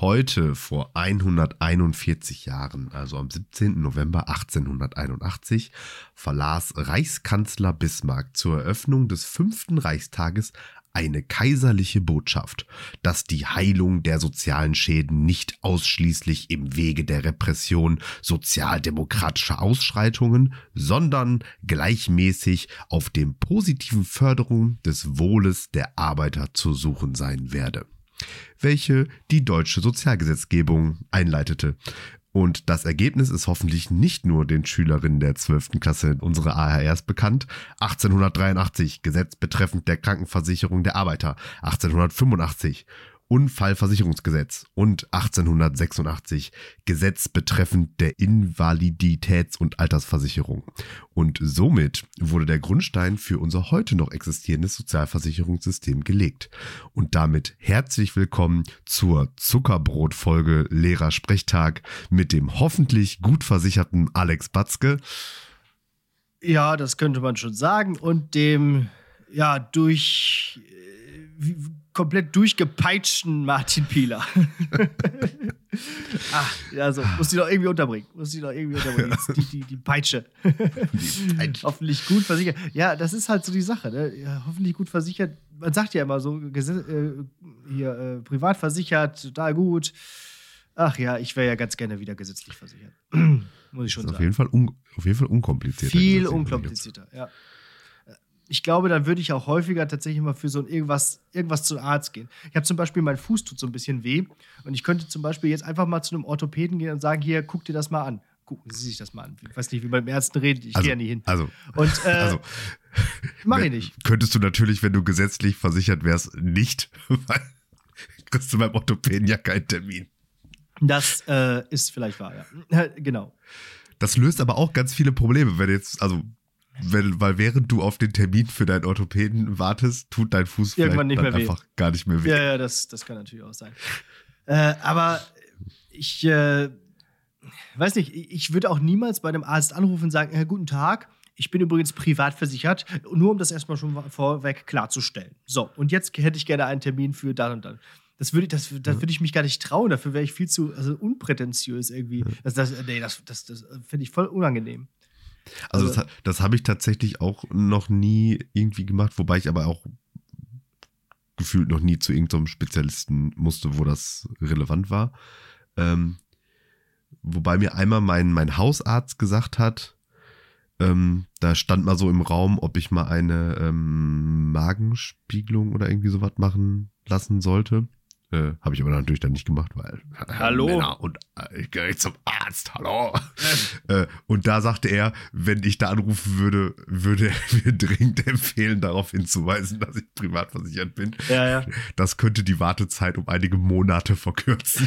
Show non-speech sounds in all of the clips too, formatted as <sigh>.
Heute vor 141 Jahren, also am 17. November 1881, verlas Reichskanzler Bismarck zur Eröffnung des fünften Reichstages eine kaiserliche Botschaft, dass die Heilung der sozialen Schäden nicht ausschließlich im Wege der Repression sozialdemokratischer Ausschreitungen, sondern gleichmäßig auf dem positiven Förderung des Wohles der Arbeiter zu suchen sein werde welche die deutsche Sozialgesetzgebung einleitete. Und das Ergebnis ist hoffentlich nicht nur den Schülerinnen der 12. Klasse unserer AHRs bekannt. 1883 Gesetz betreffend der Krankenversicherung der Arbeiter. 1885 Unfallversicherungsgesetz und 1886 Gesetz betreffend der Invaliditäts- und Altersversicherung. Und somit wurde der Grundstein für unser heute noch existierendes Sozialversicherungssystem gelegt. Und damit herzlich willkommen zur Zuckerbrotfolge Lehrersprechtag mit dem hoffentlich gut versicherten Alex Batzke. Ja, das könnte man schon sagen. Und dem, ja, durch komplett durchgepeitschten Martin Pieler. Ach, <laughs> ja, so. Muss die doch irgendwie unterbringen. Muss die doch irgendwie unterbringen. <laughs> Die, die, die Peitsche. Die Peitsche. hoffentlich gut versichert. Ja, das ist halt so die Sache. Ne? Ja, hoffentlich gut versichert. Man sagt ja immer so, äh, hier, äh, privat versichert, total gut. Ach ja, ich wäre ja ganz gerne wieder gesetzlich versichert. <clears throat> Muss ich schon sagen. Auf jeden, Fall auf jeden Fall unkomplizierter. Viel unkomplizierter, ja ich glaube, dann würde ich auch häufiger tatsächlich mal für so ein irgendwas, irgendwas zum Arzt gehen. Ich habe zum Beispiel, mein Fuß tut so ein bisschen weh und ich könnte zum Beispiel jetzt einfach mal zu einem Orthopäden gehen und sagen, hier, guck dir das mal an. Gucken Sie sich das mal an. Ich weiß nicht, wie man mit Ärzten redet, ich also, gehe ja nie hin. Also, und, äh, also <laughs> mach ich nicht. Könntest du natürlich, wenn du gesetzlich versichert wärst, nicht, <laughs> weil kriegst du beim Orthopäden ja keinen Termin. Das äh, ist vielleicht wahr, ja. genau. Das löst aber auch ganz viele Probleme, wenn jetzt, also weil, weil während du auf den Termin für deinen Orthopäden wartest, tut dein Fuß Irgendwann vielleicht einfach gar nicht mehr weh. Ja, ja, das, das kann natürlich auch sein. Äh, aber ich äh, weiß nicht, ich würde auch niemals bei einem Arzt anrufen und sagen, äh, guten Tag, ich bin übrigens privat versichert, nur um das erstmal schon vorweg klarzustellen. So, und jetzt hätte ich gerne einen Termin für dann und dann. Das würde, das, das würde ich mich gar nicht trauen. Dafür wäre ich viel zu also unprätentiös irgendwie. Das, das, nee, das, das, das finde ich voll unangenehm. Also, also das, das habe ich tatsächlich auch noch nie irgendwie gemacht, wobei ich aber auch gefühlt noch nie zu irgendeinem Spezialisten musste, wo das relevant war. Ähm, wobei mir einmal mein, mein Hausarzt gesagt hat, ähm, da stand mal so im Raum, ob ich mal eine ähm, Magenspiegelung oder irgendwie sowas machen lassen sollte. Äh, Habe ich aber natürlich dann nicht gemacht, weil Hallo? Männer und äh, ich gehe zum Arzt, hallo. <laughs> äh, und da sagte er, wenn ich da anrufen würde, würde er <laughs> mir dringend empfehlen, darauf hinzuweisen, dass ich privat versichert bin. Ja, ja. Das könnte die Wartezeit um einige Monate verkürzen.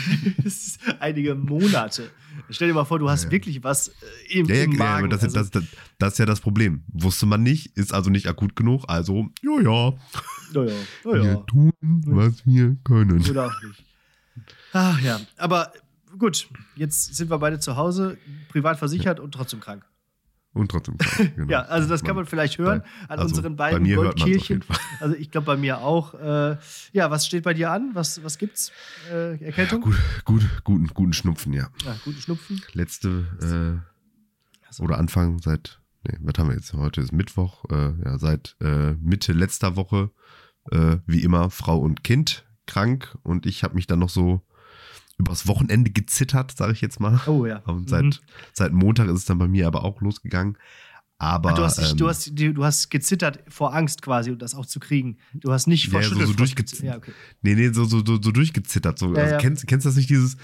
<laughs> einige Monate. Stell dir mal vor, du hast ja, wirklich was äh, im, ja, ja, im Magen. Das, also. das, das, das, ist ja das Problem. Wusste man nicht, ist also nicht akut genug, also, ja, ja. Ja, ja. ja, ja. Wir tun, was wir können. Oder auch nicht. Ach ja, aber gut, jetzt sind wir beide zu Hause, privat versichert und trotzdem krank. Und trotzdem krank, <laughs> genau. ja, also das kann man vielleicht hören an also unseren beiden Goldkehlchen. <laughs> Also ich glaube bei mir auch. Äh, ja, was steht bei dir an? Was, was gibt's? Äh, Erkältung? Ja, gut, gut, guten, guten Schnupfen, ja. Ja, guten Schnupfen. Letzte äh, oder Anfang seit, nee, was haben wir jetzt? Heute ist Mittwoch, äh, ja, seit äh, Mitte letzter Woche, äh, wie immer, Frau und Kind krank und ich habe mich dann noch so übers Wochenende gezittert, sage ich jetzt mal. Oh ja. Und seit, mhm. seit Montag ist es dann bei mir aber auch losgegangen. Aber, Ach, du, hast dich, ähm, du, hast, du hast gezittert vor Angst quasi, um das auch zu kriegen. Du hast nicht vor ja, so, so durchgezittert. Ja, okay. Nee, nee, so, so, so, so durchgezittert. So. Ja, also, ja. Kennst, kennst du das nicht, dieses,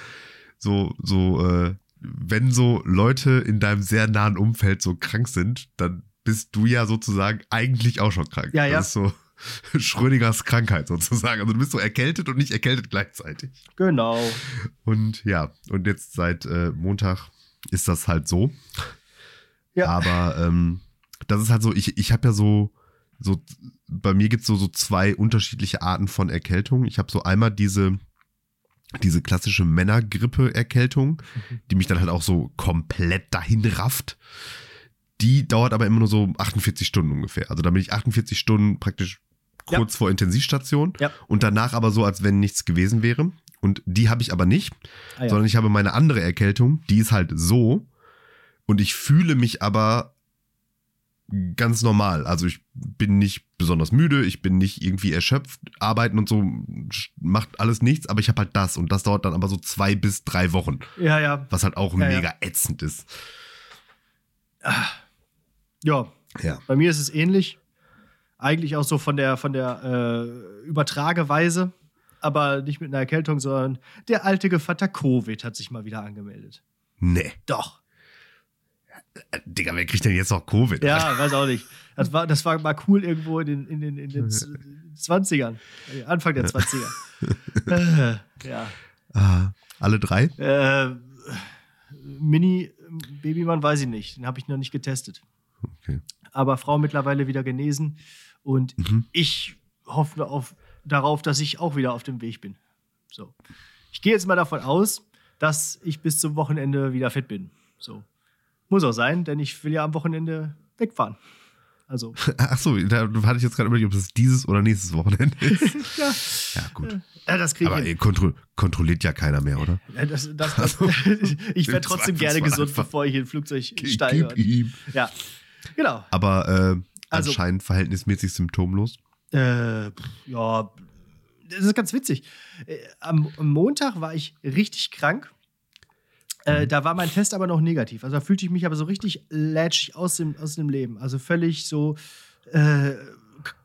so, so, äh, wenn so Leute in deinem sehr nahen Umfeld so krank sind, dann bist du ja sozusagen eigentlich auch schon krank. Ja, ja. Das ist so <laughs> Schrödingers Krankheit sozusagen. Also du bist so erkältet und nicht erkältet gleichzeitig. Genau. Und ja, und jetzt seit äh, Montag ist das halt so. Ja. Aber ähm, das ist halt so, ich, ich habe ja so, so, bei mir gibt es so, so zwei unterschiedliche Arten von Erkältung. Ich habe so einmal diese, diese klassische Männergrippe-Erkältung, Mhm. die mich dann halt auch so komplett dahin rafft. Die dauert aber immer nur so 48 Stunden ungefähr. Also da bin ich 48 Stunden praktisch kurz vor Intensivstation Ja. und danach aber so, als wenn nichts gewesen wäre. Und die habe ich aber nicht, Ah, ja. sondern ich habe meine andere Erkältung, die ist halt so. Und ich fühle mich aber ganz normal. Also ich bin nicht besonders müde, ich bin nicht irgendwie erschöpft, arbeiten und so macht alles nichts, aber ich habe halt das und das dauert dann aber so zwei bis drei Wochen, ja, ja. was halt auch Ja, ja. mega ätzend ist. Ja, Ja. bei mir ist es ähnlich. Eigentlich auch so von der, von der äh, Übertrageweise, aber nicht mit einer Erkältung, sondern der alte Gevatter Covid hat sich mal wieder angemeldet. Nee. Doch. Digga, wer kriegt denn jetzt noch Covid? Ja, weiß auch nicht. Das war, das war mal cool irgendwo in den, in den, in den Z- 20ern. äh, Anfang der 20er. äh, <laughs> ja. Ah, alle drei? Äh, Mini Babymann weiß ich nicht. Den habe ich noch nicht getestet. Okay. Aber Frau mittlerweile wieder genesen. Und Mhm. ich hoffe auf, darauf, dass ich auch wieder auf dem Weg bin. So. Ich gehe jetzt mal davon aus, dass ich bis zum Wochenende wieder fit bin. So. Muss auch sein, denn ich will ja am Wochenende wegfahren. Also, <laughs> Achso, da hatte ich jetzt gerade überlegt, ob das dieses oder nächstes Wochenende ist. <laughs> ja, Ja, gut. äh, das kriege Aber ich. ey, kontro kontrolliert ja keiner mehr, oder? Äh, Das, das, das, Also, <laughs> ich wäre trotzdem gerne gesund, bevor ich in ein Flugzeug steige. ihm. Ja, genau. Aber äh, Also- anscheinend verhältnismäßig symptomlos. Äh, ja, das ist ganz witzig. Äh, am, am Montag war ich richtig krank. Äh, da war mein Test aber noch negativ. Also da fühlte ich mich aber so richtig lätschig aus dem, aus dem Leben. Also völlig so äh,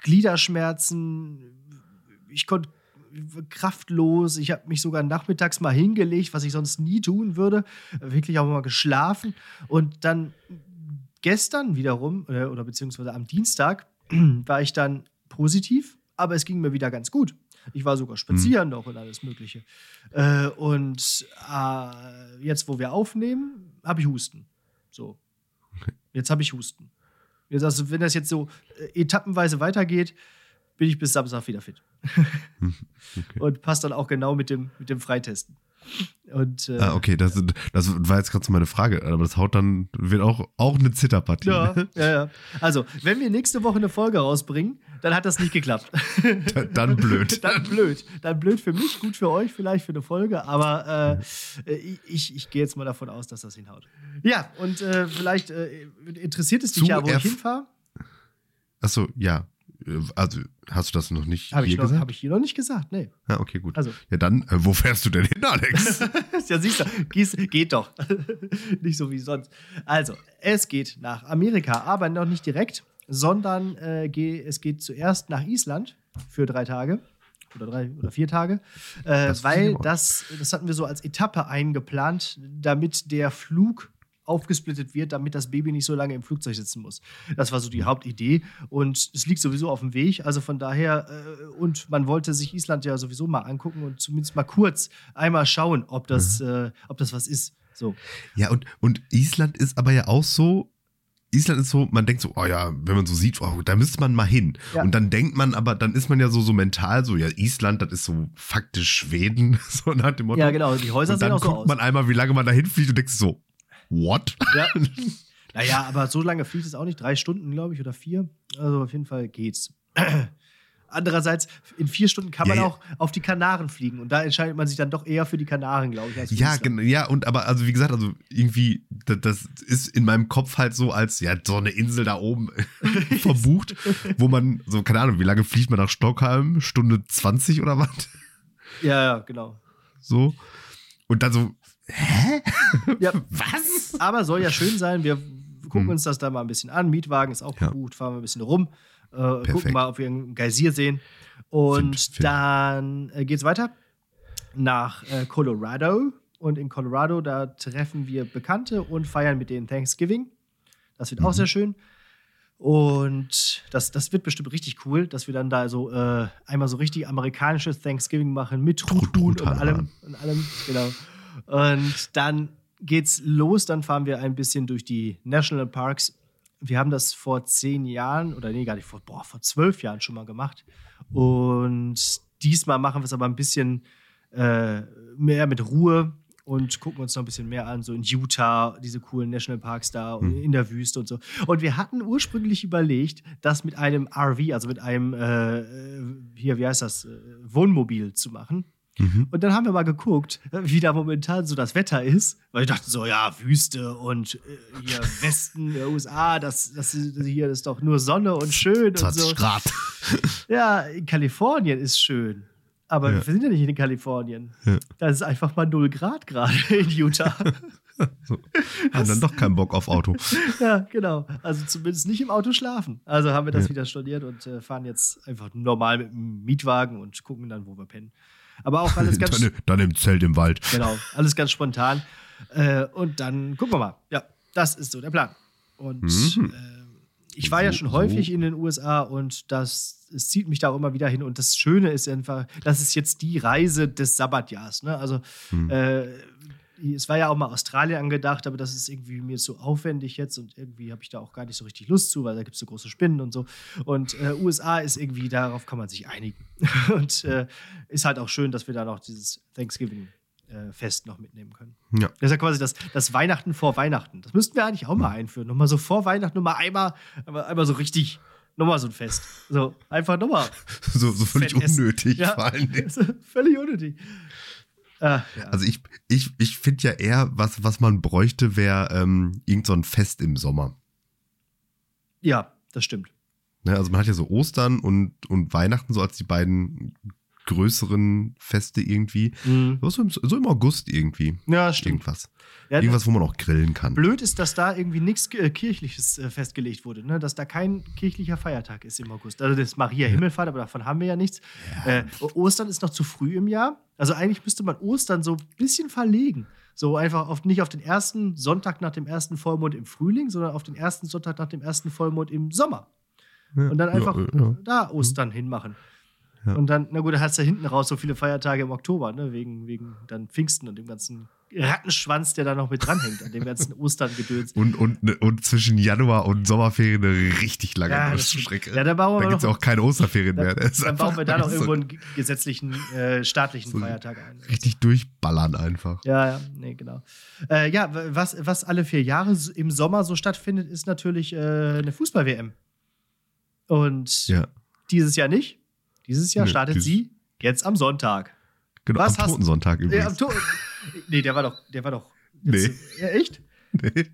Gliederschmerzen. Ich konnte kraftlos. Ich habe mich sogar nachmittags mal hingelegt, was ich sonst nie tun würde. Wirklich auch mal geschlafen. Und dann gestern wiederum, äh, oder beziehungsweise am Dienstag, <clears throat> war ich dann positiv, aber es ging mir wieder ganz gut. Ich war sogar spazieren noch und alles Mögliche. Äh, und äh, jetzt, wo wir aufnehmen, habe ich Husten. So. Jetzt habe ich Husten. Jetzt, also, wenn das jetzt so äh, etappenweise weitergeht, bin ich bis Samstag wieder fit. <laughs> Okay. Und passt dann auch genau mit dem, mit dem Freitesten. Und äh, Ah, okay, das, das war jetzt gerade so meine Frage. Aber das haut dann, wird auch, auch eine Zitterpartie. ja, ne? ja, ja. Also, wenn wir nächste Woche eine Folge rausbringen, dann hat das nicht geklappt. Dann blöd. <laughs> dann blöd. Dann blöd für mich, gut für euch vielleicht für eine Folge, aber äh, ich, ich gehe jetzt mal davon aus, dass das hinhaut. Ja, und äh, vielleicht äh, interessiert es dich Zu ja, wo ich erf- hinfahre. Achso, ja. Also, hast du das noch nicht Habe ich, hier noch- gesagt? hab ich hier noch nicht gesagt, nee. Ja, okay, gut. Also. Ja, dann, äh, wo fährst du denn hin, Alex? <laughs> ja, siehst du, gieß, geht doch. <laughs> nicht so wie sonst. Also, es geht nach Amerika, aber noch nicht direkt, sondern äh, es geht zuerst nach Island für drei Tage. Oder drei oder vier Tage. Äh, Das weil das, das hatten wir so als Etappe eingeplant, damit der Flug aufgesplittet wird, damit das Baby nicht so lange im Flugzeug sitzen muss. Das war so die Hauptidee und es liegt sowieso auf dem Weg. Also von daher, äh, und man wollte sich Island ja sowieso mal angucken und zumindest mal kurz einmal schauen, ob das, äh, ob das was ist. So. Ja, und, und Island ist aber ja auch so. Island ist so, man denkt so, oh ja, wenn man so sieht, oh, da müsste man mal hin. Ja. Und dann denkt man aber, dann ist man ja so, so mental so, ja, Island, das ist so faktisch Schweden, <laughs> so nach dem Motto. Ja, genau. Die Häuser Und sehen dann auch so guckt aus. man einmal, wie lange man da hinfliegt und denkt so, what? Ja. <laughs> naja, aber so lange fliegt es auch nicht. Drei Stunden, glaube ich, oder vier. Also auf jeden Fall geht's. <clears throat> Andererseits, in vier Stunden kann man Ja, ja. auch auf die Kanaren fliegen. Und da entscheidet man sich dann doch eher für die Kanaren, glaube ich. Ja, genau, ja, und aber, also wie gesagt, also irgendwie, das, das ist in meinem Kopf halt so als, ja, so eine Insel da oben <laughs> verbucht, <laughs> wo man, so, keine Ahnung, wie lange fliegt man nach Stockholm? Stunde 20 oder was? Ja, ja, genau. So. Und dann so, hä? Ja, <laughs> Was? aber soll ja schön sein. Wir gucken Hm. uns das da mal ein bisschen an. Mietwagen ist auch Ja. gebucht, fahren wir ein bisschen rum. Äh, gucken mal, ob wir einen Geysir sehen. Und Find- dann äh, geht's weiter nach äh, Colorado. Und in Colorado, da treffen wir Bekannte und feiern mit denen Thanksgiving. Das wird auch Mhm. sehr schön. Und das, das wird bestimmt richtig cool, dass wir dann da so äh, einmal so richtig amerikanisches Thanksgiving machen mit Truthahn und allem, und allem. Genau. Und dann geht's los. Dann fahren wir ein bisschen durch die National Parks. Wir haben das vor zehn Jahren oder nee, gar nicht vor, boah, vor zwölf Jahren schon mal gemacht. Und diesmal machen wir es aber ein bisschen äh, mehr mit Ruhe und gucken uns noch ein bisschen mehr an, so in Utah, diese coolen Nationalparks da und Mhm. in der Wüste und so. Und wir hatten ursprünglich überlegt, das mit einem RV, also mit einem, äh, äh, hier, wie heißt das, äh, Wohnmobil zu machen. Mhm. Und dann haben wir mal geguckt, wie da momentan so das Wetter ist. Weil ich dachte so, ja, Wüste und äh, hier Westen der USA, das, das, hier ist doch nur Sonne und schön und 20 so. Grad. <laughs> Ja, in Kalifornien ist schön. Aber Ja. wir sind ja nicht in Kalifornien. Ja. Da ist einfach mal 0 Grad gerade <laughs> in Utah. <laughs> So. Haben dann doch keinen Bock auf Auto. ja, genau. Also zumindest nicht im Auto schlafen. Also haben wir das Ja. wieder storniert und äh, fahren jetzt einfach normal mit dem Mietwagen und gucken dann, wo wir pennen. Aber auch alles <laughs> ganz, Dann, dann im Zelt im Wald. genau, alles ganz spontan. Äh, und dann gucken wir mal. Ja, das ist so der Plan. Und Mhm. äh, ich war ja schon häufig in den USA und das es zieht mich da auch immer wieder hin. Und das Schöne ist einfach, das ist jetzt die Reise des Sabbatjahrs. Ne? Also Hm. äh, es war ja auch mal Australien angedacht, aber das ist irgendwie mir zu aufwendig jetzt und irgendwie habe ich da auch gar nicht so richtig Lust zu, weil da gibt es so große Spinnen und so. Und äh, USA ist irgendwie, darauf kann man sich einigen. <laughs> und äh, ist halt auch schön, dass wir da noch dieses Thanksgiving-Fest noch mitnehmen können. Ja. Das ist ja quasi das, das Weihnachten vor Weihnachten. Das müssten wir eigentlich auch mal einführen. Nochmal so vor Weihnachten, nochmal einmal, einmal, einmal so richtig, nochmal so ein Fest. So, einfach nochmal. <laughs> So, so völlig Fett essen. unnötig Ja. vor allen Dingen. <laughs> Völlig unnötig. Ja. Also ich, ich, ich finde ja eher, was, was man bräuchte, wäre ähm, irgend so ein Fest im Sommer. ja, das stimmt. Ne? Also man hat ja so Ostern und, und Weihnachten so als die beiden größeren Feste irgendwie. So im, so im August irgendwie. Ja, stimmt. Irgendwas. Ja, Irgendwas, wo man auch grillen kann. Blöd ist, dass da irgendwie nichts äh, Kirchliches äh, festgelegt wurde, ne? dass da kein kirchlicher Feiertag ist im August. Also das ist Maria Himmelfahrt, aber davon haben wir ja nichts. Äh, Ostern ist noch zu früh im Jahr. Also eigentlich müsste man Ostern so ein bisschen verlegen. So einfach auf, nicht auf den ersten Sonntag nach dem ersten Vollmond im Frühling, sondern auf den ersten Sonntag nach dem ersten Vollmond im Sommer. Und dann einfach Ja, ja. da Ostern hinmachen. Ja. Und dann, na gut, da hast du hinten raus so viele Feiertage im Oktober, ne? wegen, wegen dann Pfingsten und dem ganzen Rattenschwanz, der da noch mit dranhängt, an dem ganzen <laughs> Ostern-Gedöns. Und, und, ne, und zwischen Januar und Sommerferien eine richtig lange Ja, Strecke. ja, da bauen wir gibt es ja auch keine Osterferien mehr. Dann, Das ist dann bauen wir da noch so irgendwo einen ge- gesetzlichen, äh, staatlichen So Feiertag ein. Richtig durchballern einfach. Ja, ja, nee, genau. Äh, ja, was, was alle vier Jahre im Sommer so stattfindet, ist natürlich äh, eine Fußball-WM. Und Ja. dieses Jahr nicht. Dieses Jahr Nö, startet dieses- sie jetzt am Sonntag. Genau, Was am hast- Totensonntag übrigens. am To- nee, der war doch, der war doch. Nee. Ja, echt? <laughs> Nee,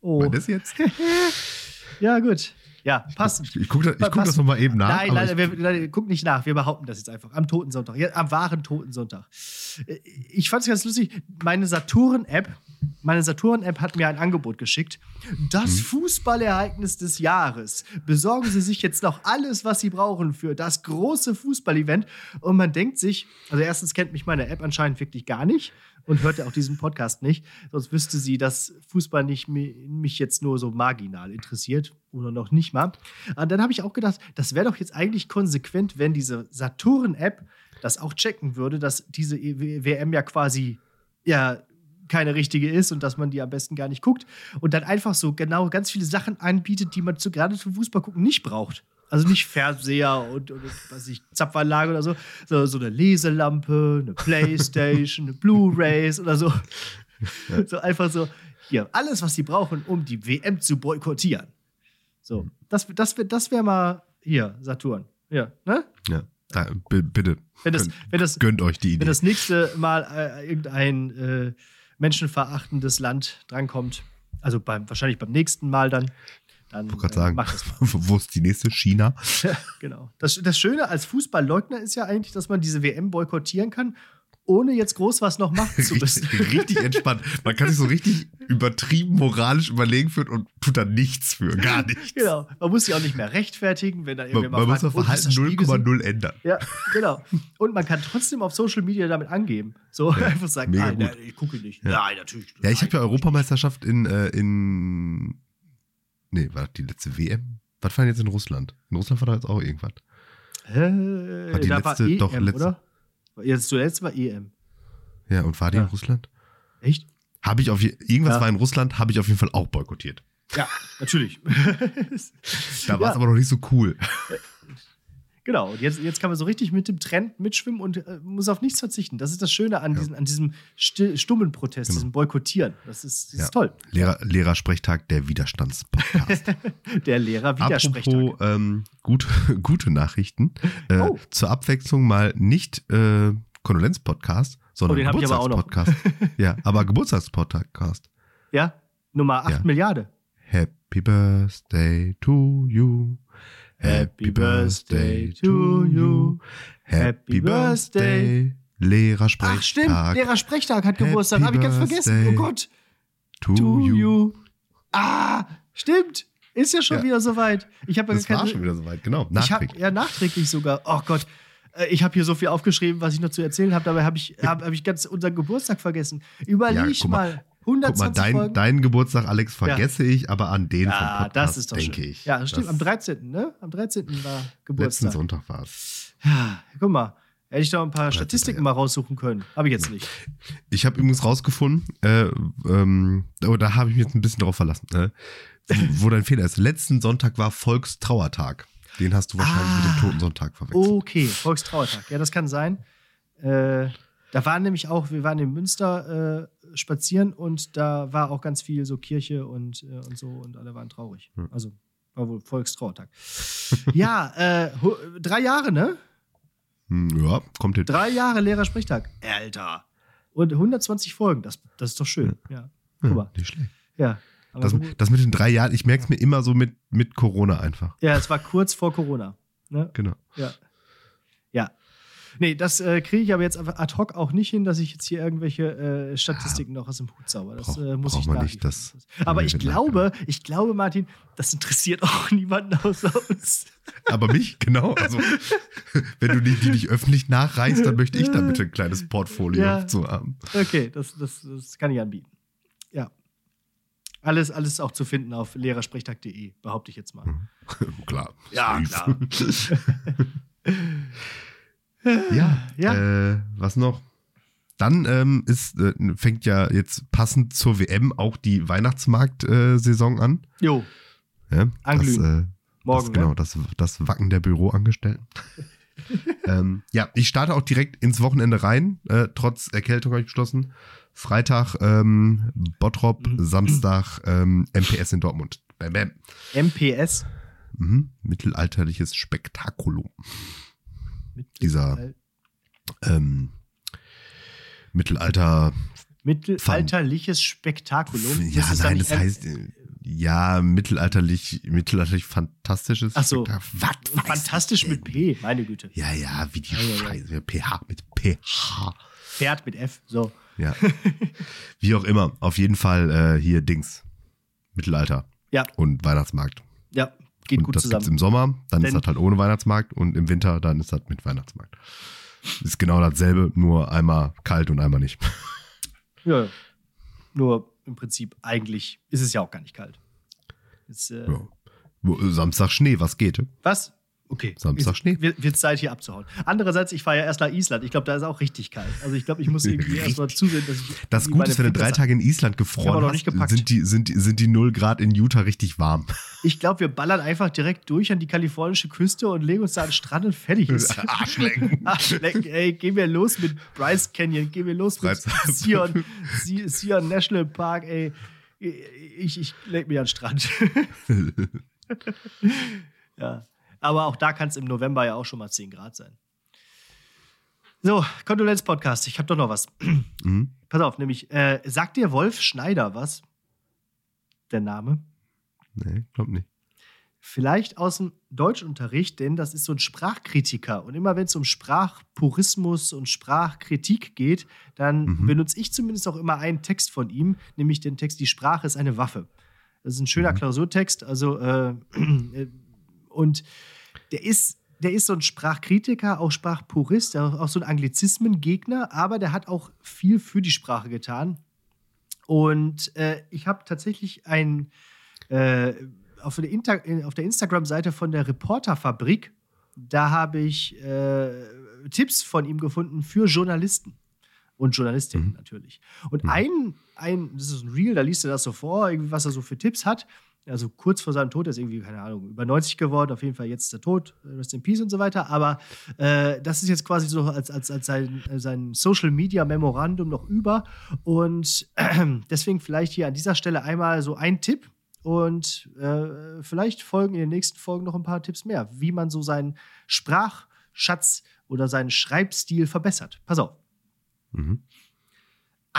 Oh. war das jetzt? <laughs> Ja, gut. Ja, passt. Ich, ich gucke das, ich guck das nochmal eben nach. Nein, nein, ich, wir, nein, guck nicht nach. Wir behaupten das jetzt einfach. Am Totensonntag. Ja, am wahren Totensonntag. Äh, Ich fand es ganz lustig. Meine Saturn-App, meine Saturn-App hat mir ein Angebot geschickt. Das Mhm. Fußballereignis des Jahres. Besorgen Sie sich jetzt noch alles, was Sie brauchen für das große Fußballevent. Und man denkt sich, also erstens kennt mich meine App anscheinend wirklich gar nicht und hört ja auch diesen Podcast nicht. Sonst wüsste sie, dass Fußball nicht mi- mich jetzt nur so marginal interessiert oder noch nicht mal. Und dann habe ich auch gedacht, das wäre doch jetzt eigentlich konsequent, wenn diese Saturn-App das auch checken würde, dass diese E- WM ja quasi ja keine richtige ist und dass man die am besten gar nicht guckt und dann einfach so genau ganz viele Sachen anbietet, die man zu, gerade zum Fußball gucken nicht braucht. Also nicht Fernseher und, und was ich, Zapfanlage oder so, so, so eine Leselampe, eine Playstation, eine Blu-Rays oder so. So einfach so, hier, alles, was sie brauchen, um die WM zu boykottieren. So, das, das, wär- das wäre mal hier, Saturn. Ja, ne? ja, da, bitte. Wenn das, Gönnt- wenn das, Gönnt euch die Idee. wenn das nächste Mal äh, irgendein äh, menschenverachtendes Land drankommt, also beim, wahrscheinlich beim nächsten Mal dann, dann ich äh, sagen, mach das <laughs> mal. wo ist die nächste? China? Ja, genau. Das, das Schöne als Fußballleugner ist ja eigentlich, dass man diese WM boykottieren kann, ohne jetzt groß was noch machen zu müssen. Richtig, richtig entspannt. Man kann sich so richtig übertrieben moralisch überlegen fühlen und tut da nichts für. Gar nichts. genau. Man muss sich auch nicht mehr rechtfertigen, wenn dann Man, irgendwer man muss das fragt, "Und, ist Verhalten das Spiel gesehen?" 0,0 ändern. Ja, genau. Und man kann trotzdem auf Social Media damit angeben. So einfach sagen, nein, gut. nein, ich gucke nicht. Ja. Nein, natürlich. Ja, ich habe ja. Europameisterschaft in, äh, in. Nee, war das die letzte WM? Was war denn jetzt in Russland? In Russland war da jetzt auch irgendwas. Äh, War die letzte- war EM, doch, letzte- oder? Jetzt zuletzt war EM. Ja, und war die Ja. in Russland? Echt? Habe ich auf irgendwas Ja. war in Russland, habe ich auf jeden Fall auch boykottiert. Ja, natürlich. <laughs> Da war es Ja. aber noch nicht so cool. Genau, und jetzt, jetzt kann man so richtig mit dem Trend mitschwimmen und äh, muss auf nichts verzichten. Das ist das Schöne an, Ja. diesen, an diesem still, stummen Protest, Genau. diesem Boykottieren. Das ist, das Ja. ist toll. Lehrer, Lehrersprechtag, der Widerstandspodcast. <laughs> Der Lehrer Widersprechtag. Apropos ähm, gute, <laughs> gute Nachrichten. Äh, Oh. Zur Abwechslung mal nicht äh, Kondolenz-Podcast, sondern Oh. Geburtstagspodcast. <laughs> ja, aber Geburtstagspodcast. Ja, Nummer 8 Ja. Milliarden. Happy Birthday to you. Happy Birthday to you. Happy Birthday. Lehrersprechtag. Ach, stimmt. Lehrersprechtag hat Happy Geburtstag. Habe ich ganz vergessen. Oh Gott. to, To you. you. Ah, stimmt. Ist ja schon Ja. wieder soweit. Ich habe ja Das gar war keine- schon wieder soweit, genau. Ich hab, Nachträglich. ja, nachträglich sogar. Oh Gott. Äh, Ich habe hier so viel aufgeschrieben, was ich noch zu erzählen habe. Dabei habe ich, hab, hab ich ganz unseren Geburtstag vergessen. Überleg guck mal. mal. Guck 120 mal, dein, Folgen. deinen Geburtstag, Alex, vergesse ich, aber an den vom ja, Podcast, das ist doch denke schön. ich. Ja, stimmt. Das- Am 13. Ne? Am 13. war Letzten Geburtstag. Sonntag war es. Ja, guck mal. Hätte ich da ein paar 13., Statistiken ja. mal raussuchen können. Habe ich jetzt nicht. Ich habe übrigens rausgefunden, äh, ähm, oh, da habe ich mich jetzt ein bisschen drauf verlassen, äh, wo, wo dein Fehler ist. Letzten Sonntag war Volkstrauertag. Den hast du wahrscheinlich mit Ah. dem Toten Sonntag verwechselt. Okay, Volkstrauertag. Ja, das kann sein. Äh, da waren nämlich auch, wir waren in Münster äh, spazieren und da war auch ganz viel so Kirche und, äh, und so und alle waren traurig. Hm. Also war wohl Volkstrauertag. ja, äh, drei Jahre, ne? Hm, Ja, kommt hin. Drei Jahre Lehrersprechtag. Alter. Und 120 Folgen, das, das ist doch schön. Ja. Guck Ja, mal. nicht schlecht. Ja. Aber Das, das mit den drei Jahren, ich merke es mir immer so mit, mit Corona einfach. ja, es war kurz vor Corona. Ne? Genau. Ja. Ja. Nee, das äh, kriege ich aber jetzt ad hoc auch nicht hin, dass ich jetzt hier irgendwelche äh, Statistiken noch aus dem Hut zauber. Das Brauch- äh, muss ich man nicht, das- Aber ich glaube, ich glaube, Martin, das interessiert <laughs> auch niemanden außer uns. Aber mich, genau. Also, wenn du die, die nicht öffentlich nachreichst, dann möchte ich da bitte ein kleines Portfolio Ja. zu haben. Okay, das, das, das kann ich anbieten. Ja. Alles, alles auch zu finden auf lehrersprechtag.de, behaupte ich jetzt mal. <laughs> klar. Ja, klar. <laughs> ja. Ja. Äh, was noch? Dann ähm, ist, äh, fängt ja jetzt passend zur WM auch die Weihnachtsmarkt-Saison an. Jo, Ja, Anglühen. Das, äh, morgen. das, genau, ne? das, das Wacken der Büroangestellten. <laughs> ähm, ja, ich starte auch direkt ins Wochenende rein, äh, trotz Erkältung habe ich beschlossen. Freitag ähm, Bottrop, Mhm. Samstag ähm, MPS in Dortmund. Bam, bam. MPS. Mhm. Mittelalterliches Spektakulum. Dieser- Ähm, Mittelalter. Mittelalterliches Spektakulum. Ja, dann nein, das heißt, ja, mittelalterlich, mittelalterlich fantastisches Ach so. Was fantastisch mit? P, meine Güte. Ja, ja, wie die Ja, ja, ja. Scheiße. PH mit PH. Pferd mit F. So. Ja. <laughs> wie auch immer. Auf jeden Fall äh, hier Dings. Mittelalter Ja, und Weihnachtsmarkt. ja, geht und gut das gibt's zusammen. im Sommer, dann ist Denn- das halt ohne Weihnachtsmarkt und im Winter, dann ist das mit Weihnachtsmarkt. Ist genau dasselbe, nur einmal kalt und einmal nicht. <laughs> Ja. Nur im Prinzip, eigentlich ist es ja auch gar nicht kalt. Ist, äh, Ja. Äh, Samstag Schnee, was geht? Was? Okay. Samstag Schnee. Wird, wird Zeit hier abzuhauen. Andererseits, ich fahre ja erst nach Island. Ich glaube, da ist auch richtig kalt. Also ich glaube, ich muss irgendwie Richtig. erstmal zusehen, dass ich. Das Gute ist, wenn du drei Tage in Island gefroren hast, sind die, sind, sind die 0 Grad in Utah richtig warm. Ich glaube, wir ballern einfach direkt durch an die kalifornische Küste und legen uns da an den Strand und fertig ist. <laughs> Arschlecken. <laughs> Arschlecken, ey, gehen wir los mit Bryce Canyon, gehen wir los mit. <laughs> Sion, Si- Sion National Park, ey. Ich, ich leg mich an den Strand. ja. Aber auch da kann es im November ja auch schon mal 10 Grad sein. So, Kondolenz-Podcast. Ich habe doch noch was. <clears throat> Mhm. Pass auf, nämlich, äh, sagt dir Wolf Schneider was? Der Name? Nee, glaub nicht. Vielleicht aus dem Deutschunterricht, denn das ist so ein Sprachkritiker. Und immer wenn es um Sprachpurismus und Sprachkritik geht, dann Mhm. benutze ich zumindest auch immer einen Text von ihm, nämlich den Text Die Sprache ist eine Waffe. Das ist ein schöner Mhm. Klausurtext, also äh, <clears throat> äh, und der ist, der ist so ein Sprachkritiker, auch Sprachpurist, auch so ein Anglizismengegner, aber der hat auch viel für die Sprache getan. Und äh, ich habe tatsächlich ein äh, auf der, Inter äh, auf der Instagram-Seite von der Reporterfabrik, da habe ich äh, Tipps von ihm gefunden für Journalisten und Journalistinnen Mhm. natürlich. Und Mhm. ein, ein, das ist ein Reel, da liest er das so vor, was er so für Tipps hat. Also kurz vor seinem Tod, er ist irgendwie, keine Ahnung, über 90 geworden, auf jeden Fall jetzt ist er tot, Rest in Peace und so weiter. Aber äh, das ist jetzt quasi so als, als, als sein, äh, sein Social Media Memorandum noch über. Und <clears throat> deswegen vielleicht hier an dieser Stelle einmal so ein Tipp. Und äh, vielleicht folgen in den nächsten Folgen noch ein paar Tipps mehr, wie man so seinen Sprachschatz oder seinen Schreibstil verbessert. Pass auf. Mhm.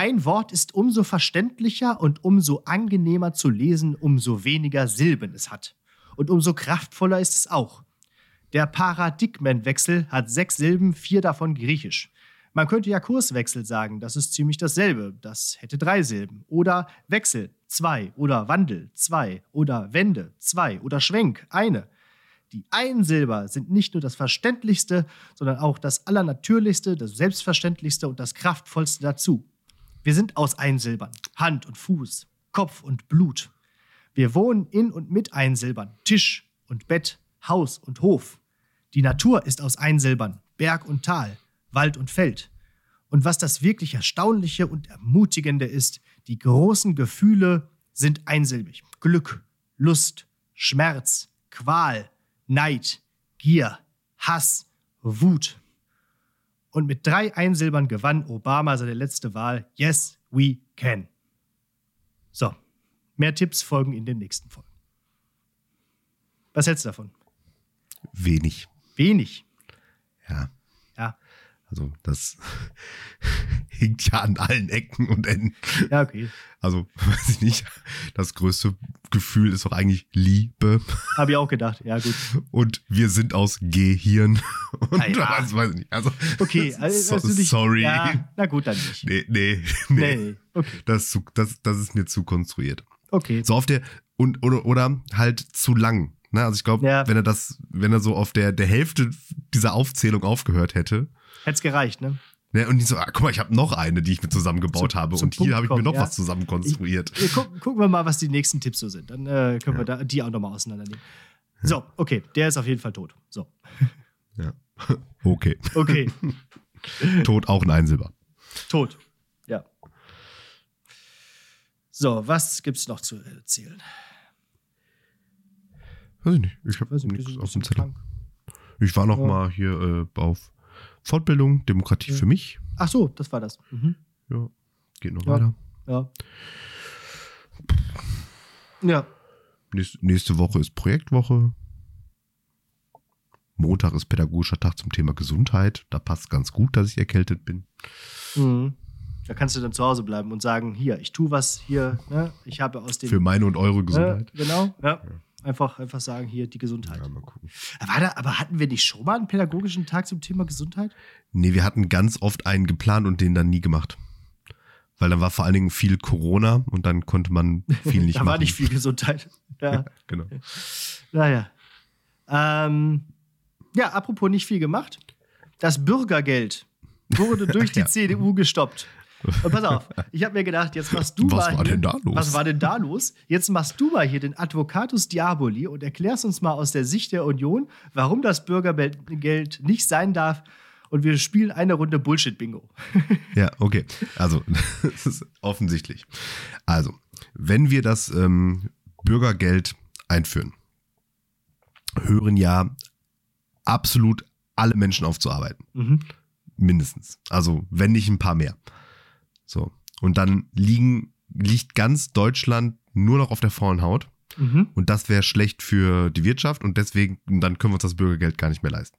Ein Wort ist umso verständlicher und umso angenehmer zu lesen, umso weniger Silben es hat. Und umso kraftvoller ist es auch. Der Paradigmenwechsel hat sechs Silben, vier davon griechisch. Man könnte ja Kurswechsel sagen, das ist ziemlich dasselbe, das hätte drei Silben. Oder Wechsel, zwei. Oder Wandel, zwei. Oder Wende, zwei. Oder Schwenk, eine. Die Einsilber sind nicht nur das Verständlichste, sondern auch das Allernatürlichste, das Selbstverständlichste und das Kraftvollste dazu. Wir sind aus Einsilbern, Hand und Fuß, Kopf und Blut. Wir wohnen in und mit Einsilbern, Tisch und Bett, Haus und Hof. Die Natur ist aus Einsilbern, Berg und Tal, Wald und Feld. Und was das wirklich Erstaunliche und Ermutigende ist, die großen Gefühle sind einsilbig. Glück, Lust, Schmerz, Qual, Neid, Gier, Hass, Wut. Und mit drei Einsilbern gewann Obama seine letzte Wahl. Yes, we can. So, mehr Tipps folgen in den nächsten Folgen. Was hältst du davon? Wenig. Wenig. Ja. Also das <laughs> hinkt ja an allen Ecken und Enden. Ja, okay. Also, <laughs> weiß ich nicht. Das größte Gefühl ist doch eigentlich Liebe. Habe ich auch gedacht. Ja, gut. Und wir sind aus Gehirn. <laughs> Und Ah, ja. was weiß ich nicht. Also, Okay, also, so, nicht, sorry. Ja, na gut, dann nicht. Nee, nee, nee. Nee. Okay. Das, ist zu, das, das ist mir zu konstruiert. Okay. So auf der, und, oder, oder halt zu lang. Ne? Also ich glaube, Ja. wenn er das, wenn er so auf der, der Hälfte dieser Aufzählung aufgehört hätte, Hätte es gereicht, ne? ne? und nicht so, ah, guck mal, ich habe noch eine, die ich mir zusammengebaut habe zum und hier Punkt habe ich mir noch ja. was zusammen konstruiert. Wir gucken, gucken wir mal, was die nächsten Tipps so sind. Dann äh, können wir da, die auch nochmal auseinandernehmen. So, okay, der ist auf jeden Fall tot. So, Ja. <laughs> Okay. okay, <laughs> Tod auch ein Einsilber. tot. Ja. So, was gibt's noch zu erzählen? Weiß ich nicht. Ich habe Weiß nicht, nichts auf dem Zettel. krank. Ich war noch Ja. mal hier äh, auf Fortbildung, Demokratie Ja. für mich. Ach so, das war das. Mhm. Ja, geht noch Ja. weiter. Ja. Ja, Nächste, nächste Woche ist Projektwoche. Montag ist pädagogischer Tag zum Thema Gesundheit. Da passt ganz gut, dass ich erkältet bin. Mhm. Da kannst du dann zu Hause bleiben und sagen, hier, ich tue was hier, ne? ich habe aus dem... Für meine und eure? Gesundheit. Genau, ja. Einfach, einfach sagen, hier, die Gesundheit. Ja, mal gucken. War da, aber hatten wir nicht schon mal einen pädagogischen Tag zum Thema Gesundheit? Nee, wir hatten ganz oft einen geplant und den dann nie gemacht. Weil dann war vor allen Dingen viel Corona und dann konnte man viel nicht <laughs> da machen. war nicht viel Gesundheit. <laughs> Ja, Genau. naja. Ähm, ja, apropos nicht viel gemacht. Das Bürgergeld wurde <laughs> durch die Ja. CDU gestoppt. Und pass auf, ich habe mir gedacht, jetzt machst du Was mal. war hier, denn da los? Was war denn da los? Jetzt machst du mal hier den Advocatus Diaboli und erklärst uns mal aus der Sicht der Union, warum das Bürgergeld nicht sein darf. Und wir spielen eine Runde Bullshit-Bingo. <laughs> Ja, okay. Also, <laughs> das ist offensichtlich. Also, wenn wir das ähm, Bürgergeld einführen, hören ja absolut alle Menschen auf zu arbeiten. Mhm. Mindestens. Also, wenn nicht ein paar mehr. So. Und dann liegen, liegt ganz Deutschland nur noch auf der faulen Haut. Mhm. Und das wäre schlecht für die Wirtschaft und deswegen, dann können wir uns das Bürgergeld gar nicht mehr leisten.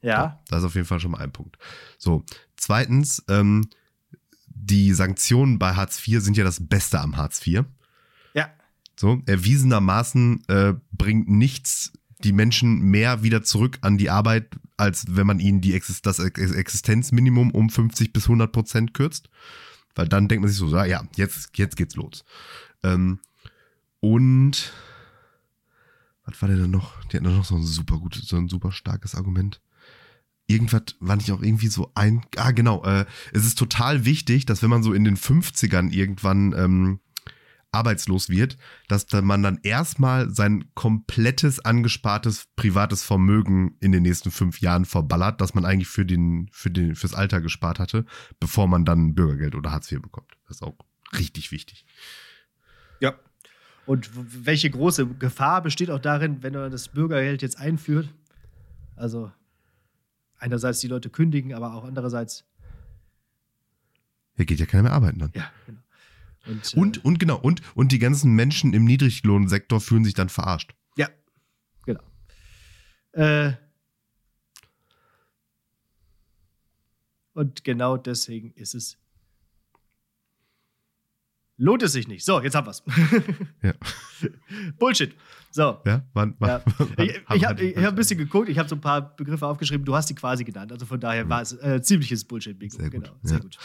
Ja. Das ist auf jeden Fall schon mal ein Punkt. So, zweitens, ähm, die Sanktionen bei Hartz IV sind ja das Beste am Hartz IV. Ja. So, erwiesenermaßen äh, bringt nichts die Menschen mehr wieder zurück an die Arbeit, als wenn man ihnen die Exist das Ex- Existenzminimum um 50 bis 100 Prozent kürzt. Weil dann denkt man sich so, ja, ja, jetzt, jetzt geht's los. Ähm, und was war denn da noch? Die hatten da noch so ein super gutes, so ein super starkes Argument. Irgendwas war nicht auch irgendwie so ein. Ah, genau. Äh, es ist total wichtig, dass wenn man so in den 50ern irgendwann ähm, arbeitslos wird, dass da man dann erstmal sein komplettes angespartes privates Vermögen in den nächsten fünf Jahren verballert, das man eigentlich für den, für den, fürs Alter gespart hatte, bevor man dann Bürgergeld oder Hartz IV bekommt. Das ist auch richtig wichtig. Ja. Und welche große Gefahr besteht auch darin, wenn man das Bürgergeld jetzt einführt? Also einerseits die Leute kündigen, aber auch andererseits, Hier geht ja keiner mehr arbeiten dann. ja, genau. Und, äh, und, und, genau, und, und die ganzen Menschen im Niedriglohnsektor fühlen sich dann verarscht. Ja, genau. Äh, und genau deswegen ist es Lohnt es sich nicht. So, jetzt haben wir's. <laughs> Ja. Bullshit. So. Ja, wann, Ja. <laughs> wann, Ich, ich habe ich hab ein bisschen geguckt, ich habe so ein paar Begriffe aufgeschrieben, du hast die quasi genannt. Also von daher war es äh, ziemliches Bullshit-Bingo. Sehr gut, Genau, sehr ja. gut.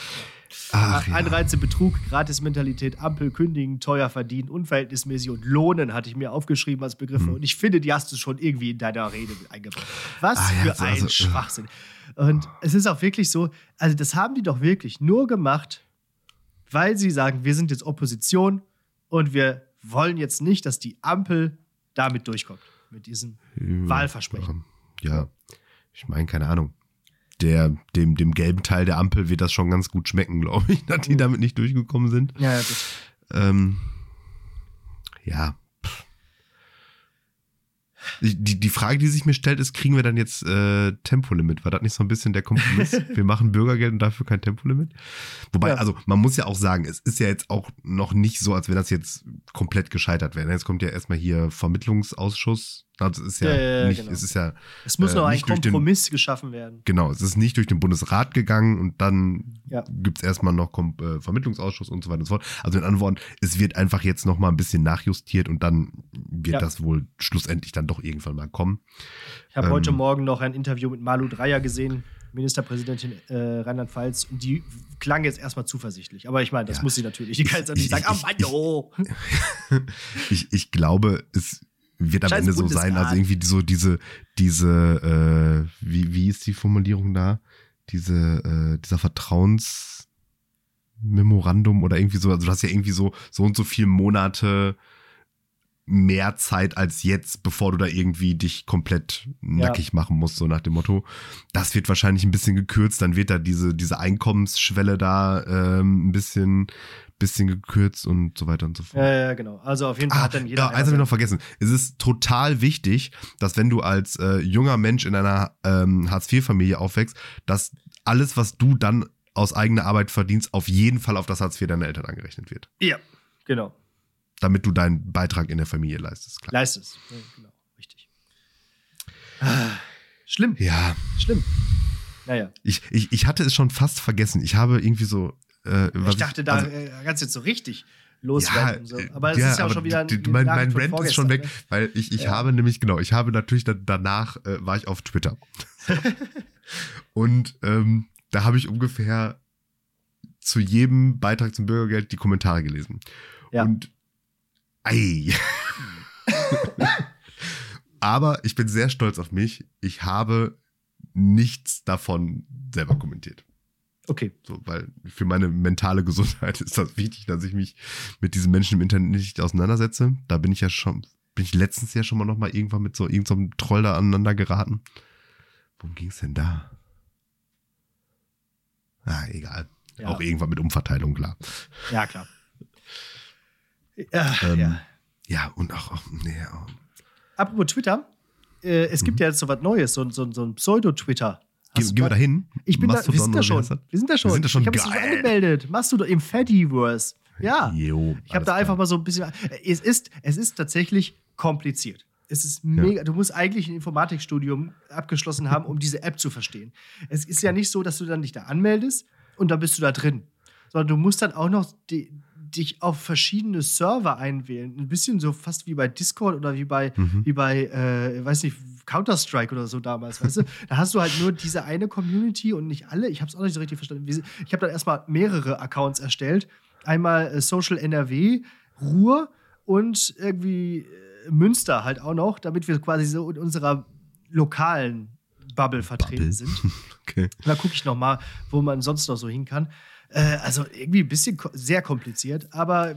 Ach. Anreize, Betrug, Gratismentalität, Ampel, Kündigen, teuer verdienen, unverhältnismäßig und Lohnen hatte ich mir aufgeschrieben als Begriffe. Und ich finde, die hast du schon irgendwie in deiner Rede mit eingebaut. Was. Ah, für so- ein also. Schwachsinn. Und es ist auch wirklich so, also das haben die doch wirklich nur gemacht, weil sie sagen, wir sind jetzt Opposition und wir wollen jetzt nicht, dass die Ampel damit durchkommt. Mit diesem Wahlversprechen. Ja, ich meine, keine Ahnung. Der, dem, dem gelben Teil der Ampel wird das schon ganz gut schmecken, glaube ich, <laughs> dass die damit nicht durchgekommen sind. Ja, ja. Ähm, ja. Die, die Frage, die sich mir stellt, ist, kriegen wir dann jetzt äh, Tempolimit? War das nicht so ein bisschen der Kompromiss? <laughs> wir machen Bürgergeld und dafür kein Tempolimit? Wobei, Ja. also man muss ja auch sagen, es ist ja jetzt auch noch nicht so, als wenn das jetzt komplett gescheitert wäre. Jetzt kommt ja erstmal hier Vermittlungsausschuss. Es ist ja, Ja, ja, nicht, genau. es ist ja Es muss Äh, noch ein durch den- Kompromiss geschaffen werden. Genau, es ist nicht durch den Bundesrat gegangen und dann Ja. gibt es erstmal noch Kom äh, Vermittlungsausschuss und so weiter und so fort. Also in anderen Worten, es wird einfach jetzt noch mal ein bisschen nachjustiert und dann wird Ja. das wohl schlussendlich dann doch irgendwann mal kommen. Ich habe Ähm. heute Morgen noch ein Interview mit Malu Dreyer gesehen, Ministerpräsidentin äh, Rheinland-Pfalz, und die klang jetzt erstmal zuversichtlich. Aber ich meine, das Ja. muss sie natürlich. Die kann jetzt nicht Ich- sagen, ah, Mann, oh. <laughs> Ich, ich glaube, es wird am Scheiß Ende so sein, also irgendwie so diese, diese, äh, wie, wie ist die Formulierung da? Diese, äh, dieser Vertrauensmemorandum oder irgendwie so, also du hast ja irgendwie so, so und so viele Monate mehr Zeit als jetzt, bevor du da irgendwie dich komplett nackig machen musst, so nach dem Motto. Das wird wahrscheinlich ein bisschen gekürzt, dann wird da diese, diese Einkommensschwelle da ähm, ein bisschen, bisschen gekürzt und so weiter und so fort. Ja, ja, genau. Also auf jeden Fall Ah, hat dann jeder. ja, eins habe ich noch vergessen. Es ist total wichtig, dass wenn du als äh, junger Mensch in einer ähm, Hartz-IV-Familie aufwächst, dass alles, was du dann aus eigener Arbeit verdienst, auf jeden Fall auf das Hartz IV deiner Eltern angerechnet wird. ja, genau. Damit du deinen Beitrag in der Familie leistest. Klar. Leist es. Ja, genau, richtig. Ah, schlimm, Ja, schlimm. Naja. ich, ich, ich hatte es schon fast vergessen. Ich habe irgendwie so. Äh, was Ich dachte, da also, äh, kannst du jetzt so richtig loswerden. und so. Aber es ist ja auch schon wieder ein die- mein, mein Rant ist schon weg, vorgestern, weil ich, ich Ja. habe nämlich, genau, ich habe natürlich da, danach äh, war ich auf Twitter. <laughs> Und ähm, da habe ich ungefähr zu jedem Beitrag zum Bürgergeld die Kommentare gelesen. Ja. Und ei. Aber ich bin sehr stolz auf mich. Ich habe nichts davon selber kommentiert. Okay. So, weil für meine mentale Gesundheit ist das wichtig, dass ich mich mit diesen Menschen im Internet nicht auseinandersetze. Da bin ich ja schon, bin ich letztens ja schon mal noch mal irgendwann mit so irgendeinem Troll da aneinander geraten. Worum ging es denn da? Ah, egal. Ja. Auch irgendwann mit Umverteilung, klar. Ja, klar. Ja, Ähm, ja. Ja, und auch, auch nee, auch Apropos Twitter, äh, es Mhm. gibt ja jetzt so was Neues, so, so, so ein Pseudo-Twitter. Gehen wir da hin? Ich bin da, wir sind da schon. Wir sind da schon. Wir sind da schon ich habe mich schon geil. angemeldet. Machst du doch im Fediverse. Ja. Jo, Ich habe da einfach klar. mal so ein bisschen. Es ist, es ist tatsächlich kompliziert. Es ist mega. Du musst eigentlich ein Informatikstudium abgeschlossen haben, um diese App zu verstehen. Es ist ja nicht so, dass du dann dich da anmeldest und dann bist du da drin. Sondern du musst dann auch noch die, dich auf verschiedene Server einwählen. Ein bisschen so fast wie bei Discord oder wie bei, Mhm. wie bei, äh, weiß nicht, Counter-Strike oder so damals, weißt du? <laughs> Da hast du halt nur diese eine Community und nicht alle. Ich habe es auch nicht so richtig verstanden. Ich habe dann erstmal mehrere Accounts erstellt. Einmal äh, Social NRW, Ruhr und irgendwie äh, Münster halt auch noch, damit wir quasi so in unserer lokalen Bubble vertreten Bubble. sind. <laughs> Okay. Und da gucke ich noch mal, wo man sonst noch so hin kann. Äh, also irgendwie ein bisschen ko sehr kompliziert, aber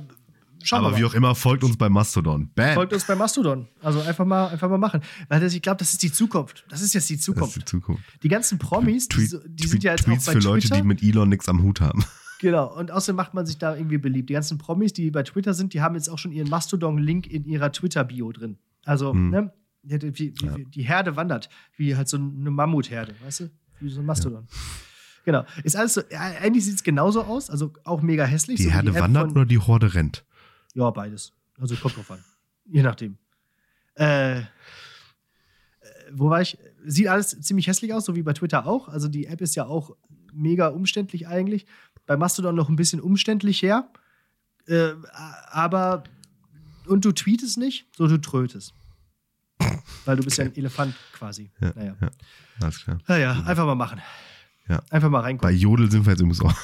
schauen wir Aber mal. wie auch immer, folgt uns bei Mastodon. Bam! Folgt uns bei Mastodon. Also einfach mal, einfach mal machen. Weil das, ich glaube, das ist die Zukunft. Das ist jetzt die das ist Zukunft. die Zukunft. Die ganzen Promis, die, Tweet- die sind ja jetzt Tweets auch bei für Leute, Twitter. die mit Elon nichts am Hut haben. <laughs> Genau, und außerdem macht man sich da irgendwie beliebt. Die ganzen Promis, die bei Twitter sind, die haben jetzt auch schon ihren Mastodon-Link in ihrer Twitter-Bio drin. Also, Hm. ne, die, die, die, die Herde wandert, wie halt so eine Mammutherde, weißt du? Wie so ein Mastodon. Genau. Ist alles so, eigentlich sieht es genauso aus, also auch mega hässlich. Die so Herde wandert von- oder die Horde rennt? Ja, beides. Also kommt drauf an. Je nachdem. Äh, äh, wo war ich? Sieht alles ziemlich hässlich aus, so wie bei Twitter auch. Also die App ist ja auch mega umständlich eigentlich. Bei Mastodon noch ein bisschen umständlicher. Äh, aber, und du tweetest nicht, so du trötest. Weil du bist okay. ja ein Elefant quasi. Ja, naja. Ja, alles klar. Naja, einfach mal machen. Ja. Einfach mal reinkommen. Bei Jodel sind wir jetzt übrigens <laughs> auch.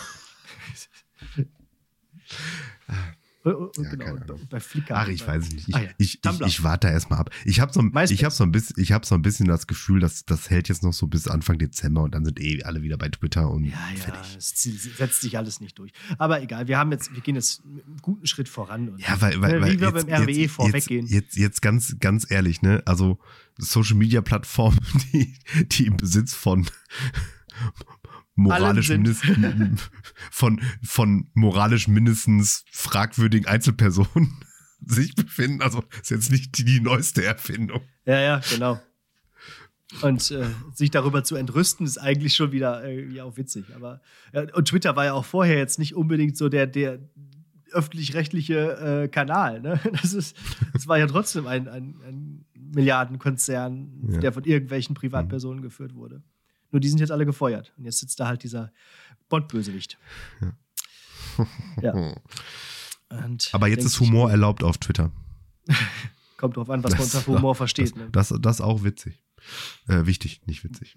Und, ja, genau, bei Flickr. Ach, ich weiß es nicht. Ich, ah, ja. ich, ich, ich, warte erstmal ab. Ich habe so, hab so, ein bisschen, ich hab so ein bisschen das Gefühl, dass das hält jetzt noch so bis Anfang Dezember und dann sind eh alle wieder bei Twitter und ja, fertig. Ja, es setzt sich alles nicht durch. Aber egal, wir haben jetzt, wir gehen jetzt einen guten Schritt voran. Und, ja, weil, weil, wie weil wir jetzt, beim RWE jetzt, vorweggehen. Jetzt, jetzt, jetzt ganz, ganz ehrlich, ne? Also Social Media Plattformen, <laughs> die, die im Besitz von moralisch mindestens von, von moralisch mindestens fragwürdigen Einzelpersonen <laughs> sich befinden. Also ist jetzt nicht die, die neueste Erfindung. Ja, ja, genau. Und äh, sich darüber zu entrüsten, ist eigentlich schon wieder irgendwie auch witzig. Aber ja, und Twitter war ja auch vorher jetzt nicht unbedingt so der, der öffentlich-rechtliche äh, Kanal. Ne? <laughs> Das, ist, das war ja trotzdem ein, ein, ein Milliardenkonzern, ja. der von irgendwelchen Privatpersonen mhm. geführt wurde. Nur die sind jetzt alle gefeuert. Und jetzt sitzt da halt dieser Bond-Bösewicht. Ja. ja. <laughs> Aber jetzt ist Humor ich, erlaubt auf Twitter. <laughs> Kommt drauf an, was das, man unter Humor <laughs> versteht. Das, ne? das, das auch witzig. Äh, wichtig, nicht witzig.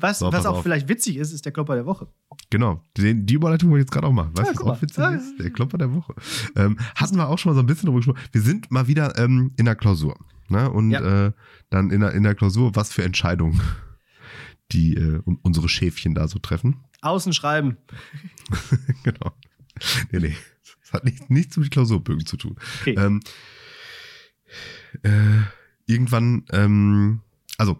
was, so, was auch auf. vielleicht witzig ist, ist der Klopper der Woche. Genau, den, die Überleitung wollte ich jetzt gerade auch machen. Weißt du, ja, was auch witzig ist? Der Klopper der Woche. Ähm, hatten wir auch schon mal so ein bisschen drüber gesprochen. Wir sind mal wieder ähm, in der Klausur. Ne? Und ja. äh, dann in der, in der Klausur, was für Entscheidungen <laughs> die äh, unsere Schäfchen da so treffen. Außen schreiben. <laughs> genau. Nee, nee. Das hat nicht, nichts mit Klausurbögen zu tun. Okay. Ähm, äh, irgendwann, ähm, also,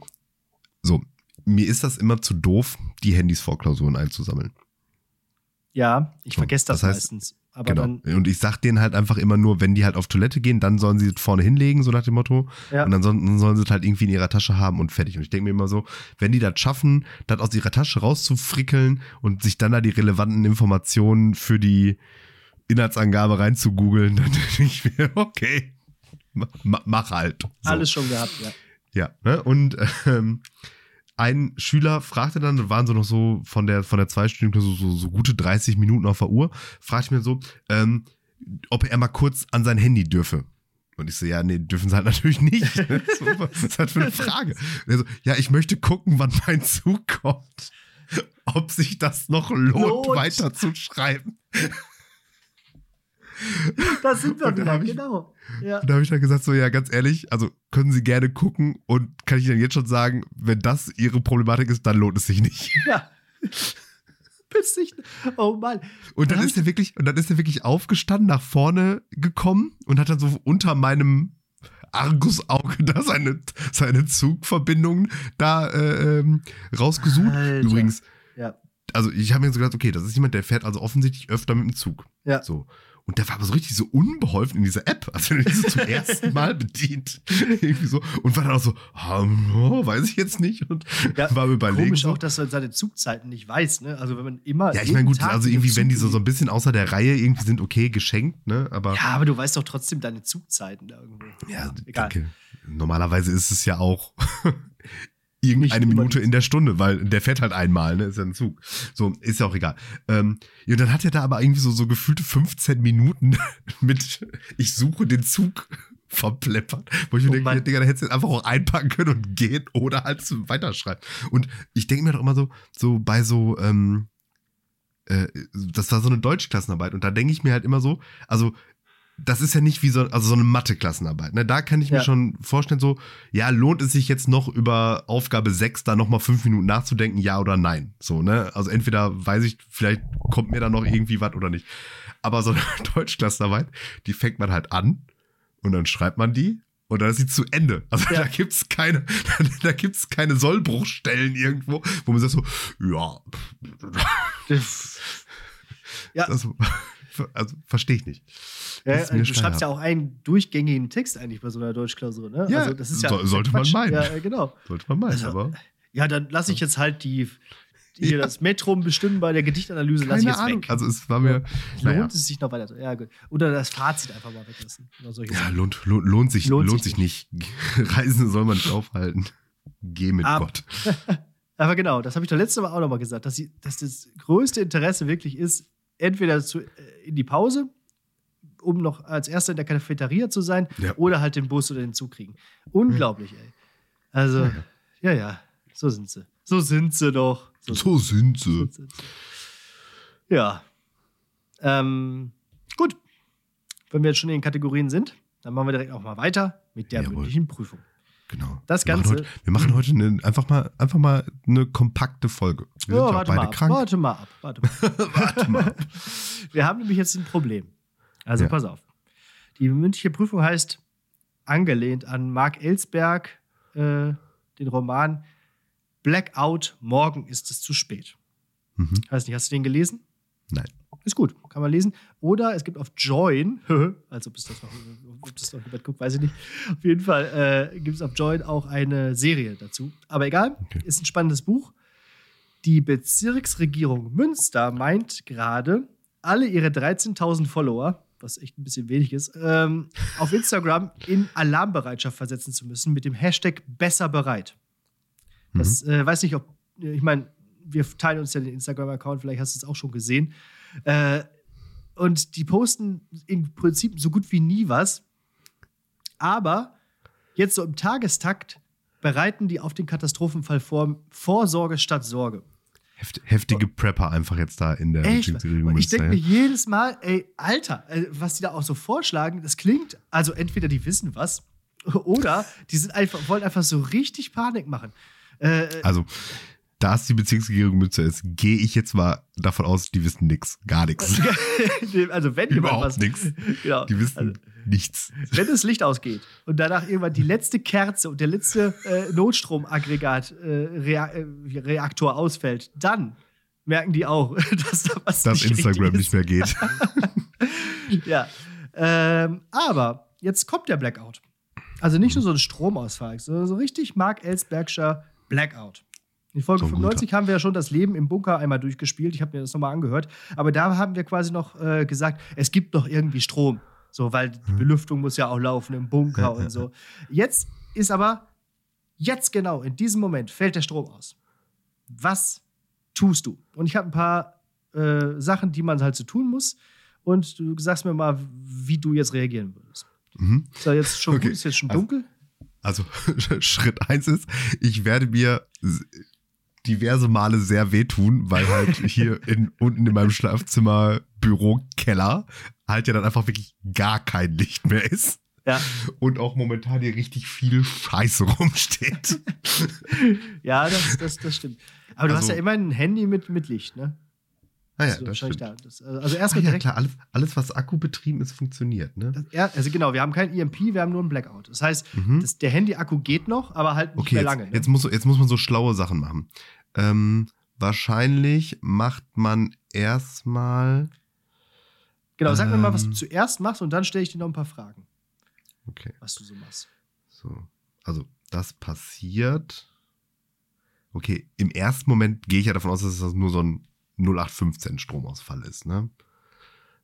so, mir ist das immer zu doof, die Handys vor Klausuren einzusammeln. Ja, ich vergesse das, das heißt, meistens. Aber genau. und ich sag denen halt einfach immer nur, wenn die halt auf Toilette gehen, dann sollen sie vorne hinlegen, so nach dem Motto. Ja. Und ansonsten sollen sie es halt irgendwie in ihrer Tasche haben und fertig. Und ich denke mir immer so, wenn die das schaffen, das aus ihrer Tasche rauszufrickeln und sich dann da die relevanten Informationen für die Inhaltsangabe reinzugoogeln, <laughs> dann denke ich mir, okay, mach halt. So. Alles schon gehabt, ja. Ja, ne? und ähm, ein Schüler fragte dann, da waren so noch so von der, von der Zweistündigen so, so, so gute 30 Minuten auf der Uhr, fragte mir so, ähm, ob er mal kurz an sein Handy dürfe. Und ich so, ja, nee, dürfen sie halt <laughs> natürlich nicht. <laughs> so, was ist halt für eine Frage? Und er so, ja, ich möchte gucken, wann mein Zug kommt. Ob sich das noch lohnt, Lohnt. weiter zu schreiben. Das sind wir wieder, ich, genau. Ja. Und da habe ich dann gesagt, so, ja, ganz ehrlich, also können Sie gerne gucken und kann ich Ihnen jetzt schon sagen, wenn das Ihre Problematik ist, dann lohnt es sich nicht. <laughs> Ja. Witzig. Oh Mann. Und dann, dann ist er wirklich, und dann ist er wirklich aufgestanden, nach vorne gekommen und hat dann so unter meinem Argusauge da seine, seine Zugverbindungen da äh, ähm, rausgesucht. Alter. Übrigens, ja. also ich habe mir so gedacht, okay, das ist jemand, der fährt also offensichtlich öfter mit dem Zug. Ja. So. Und der war aber so richtig so unbeholfen in dieser App. Also wenn er diese zum ersten Mal bedient. Irgendwie so. Und war dann auch so, oh, weiß ich jetzt nicht. Und ja, war überlegen. Komisch auch, dass man seine Zugzeiten nicht weiß, ne? Also wenn man immer. Ja, ich meine, gut, Tag also irgendwie, wenn die so, so ein bisschen außer der Reihe irgendwie sind, okay, geschenkt, ne? Aber. Ja, aber du weißt doch trotzdem deine Zugzeiten da irgendwo. Ja, egal. Danke. Normalerweise ist es ja auch irgendeine Minute in der Stunde, weil der fährt halt einmal, ne? Ist ja ein Zug. So, ist ja auch egal. Ähm, und dann hat er da aber irgendwie so, so gefühlte 15 Minuten <laughs> mit Ich suche den Zug <laughs> verpleppert. Wo ich mir oh denke, Digga, da hättest du einfach auch einpacken können und gehen oder halt weiterschreiben. Und ich denke mir doch immer so, so bei so, ähm, äh, das war so eine Deutschklassenarbeit und da denke ich mir halt immer so, also das ist ja nicht wie so, also so eine Mathe-Klassenarbeit. Ne? Da kann ich mir schon vorstellen, so, ja, lohnt es sich jetzt noch über Aufgabe 6 da nochmal fünf Minuten nachzudenken, ja oder nein? So, ne? Also entweder weiß ich, vielleicht kommt mir da noch irgendwie was oder nicht. Aber so eine <laughs> Deutschklassenarbeit, die fängt man halt an und dann schreibt man die und dann ist sie zu Ende. Also ja. da gibt's keine, <laughs> da gibt's keine Sollbruchstellen irgendwo, wo man sagt so, ja. ja. Also, also verstehe ich nicht. Ja, du schreibst ja auch einen durchgängigen Text eigentlich bei so einer Deutschklausur, ne? Ja, also das ist ja so, sollte man meinen. Ja, genau. Sollte man meinen, also, aber. Ja, dann lasse ich jetzt halt die, hier ja. das Metrum bestimmen bei der Gedichtanalyse, lasse ich jetzt Ahnung. weg. Also es war mir. Lohnt naja. es sich noch weiter? Ja, gut. Oder das Fazit einfach mal weglassen. ja, lohnt, lohnt, lohnt, sich, lohnt, lohnt sich nicht. <laughs> nicht. Reisende soll man nicht aufhalten. Geh mit Ab. Gott. <laughs> Aber genau, das habe ich doch letztes Mal auch nochmal gesagt, dass, sie, dass das größte Interesse wirklich ist, entweder zu, äh, in die Pause, um noch als Erster in der Cafeteria zu sein, Ja. oder halt den Bus oder den Zug kriegen. Unglaublich, ey. Also, ja, ja, so sind sie. So sind sie doch. So So sind sie. sind sie. Ja. Ähm, gut. Wenn wir jetzt schon in den Kategorien sind, dann machen wir direkt auch mal weiter mit der Jawohl. mündlichen Prüfung. Genau. Das wir Ganze- Machen heute, wir machen heute eine, einfach, mal, einfach mal eine kompakte Folge. Wir Ja, sind ja warte beide mal ab. krank. Warte mal ab. Warte mal. <laughs> Warte mal. Wir haben nämlich jetzt ein Problem. Also Ja. pass auf. Die mündliche Prüfung heißt, angelehnt an Mark Ellsberg, äh, den Roman Blackout, morgen ist es zu spät. Mhm. Weiß nicht, hast du den gelesen? Nein. Ist gut, kann man lesen. Oder es gibt auf Join, als ob es das noch, ob das noch jemand guckt, weiß ich nicht. Auf jeden Fall äh, gibt es auf Join auch eine Serie dazu. Aber egal, Okay. ist ein spannendes Buch. Die Bezirksregierung Münster meint gerade, alle ihre 13.000 Follower, was echt ein bisschen wenig ist, ähm, auf Instagram in Alarmbereitschaft versetzen zu müssen mit dem Hashtag besser bereit. Das äh, weiß nicht, ob, ich meine, wir teilen uns ja den Instagram-Account, vielleicht hast du es auch schon gesehen. Äh, und die posten im Prinzip so gut wie nie was. Aber jetzt so im Tagestakt bereiten die auf den Katastrophenfall vor, Vorsorge statt Sorge. Heft, heftige Prepper einfach jetzt da in der Echt? Und ich denke mir jedes Mal, ey, Alter, äh, was die da auch so vorschlagen, das klingt, also entweder die wissen was <laughs> oder die sind einfach, wollen einfach so richtig Panik machen. Äh, Also, da es die Bezirksregierung Münster ist, gehe ich jetzt mal davon aus, die wissen nichts. Gar nichts. <laughs> also wenn jemand Überhaupt was. nichts. <laughs> Genau. Die wissen Also, nichts. wenn das Licht ausgeht und danach irgendwann die letzte Kerze und der letzte äh, Notstromaggregat äh, Rea äh, Reaktor ausfällt, dann merken die auch, <laughs> dass da was Dass nicht Instagram nicht mehr geht. Ja. Ähm, aber jetzt kommt der Blackout. Also nicht nur so ein Stromausfall, sondern so richtig Mark Ellsbergscher Blackout. In Folge So ein 95 haben wir ja schon das Leben im Bunker einmal durchgespielt. Ich habe mir das nochmal angehört. Aber da haben wir quasi noch äh, gesagt, es gibt noch irgendwie Strom. So, weil die Belüftung muss ja auch laufen im Bunker Ja, und so. Jetzt ist aber, jetzt genau, in diesem Moment fällt der Strom aus. Was tust du? Und ich habe ein paar äh, Sachen, die man halt so tun muss. Und du sagst mir mal, wie du jetzt reagieren würdest. Mhm. Ist ja jetzt schon Okay. gut, ist jetzt schon Also- dunkel? Also, <laughs> Schritt eins ist, ich werde mir diverse Male sehr wehtun, weil halt <laughs> hier in, unten in meinem Schlafzimmer, Büro, Keller halt ja dann einfach wirklich gar kein Licht mehr ist. Ja. Und auch momentan hier richtig viel Scheiße rumsteht. <laughs> Ja, das, das, das stimmt. Aber du Also- hast ja immer ein Handy mit, mit Licht, ne? Naja, Also das stimmt. da. Das, also Ah, erstmal ja, direkt. klar, alles, alles, was akkubetrieben ist, funktioniert, ne? Das, ja, also genau, wir haben kein EMP, wir haben nur einen Blackout. Das heißt, Mhm. das, der Handy-Akku geht noch, aber halt nicht Okay, mehr jetzt, lange. Ne? jetzt, muss, jetzt muss man so schlaue Sachen machen. Ähm, wahrscheinlich macht man erstmal. genau, sag mir mal, was du ähm, zuerst machst und dann stelle ich dir noch ein paar Fragen, Okay, was du so machst. so. Also, das passiert. Okay, im ersten Moment gehe ich ja davon aus, dass das nur so ein 0815 Stromausfall ist, ne?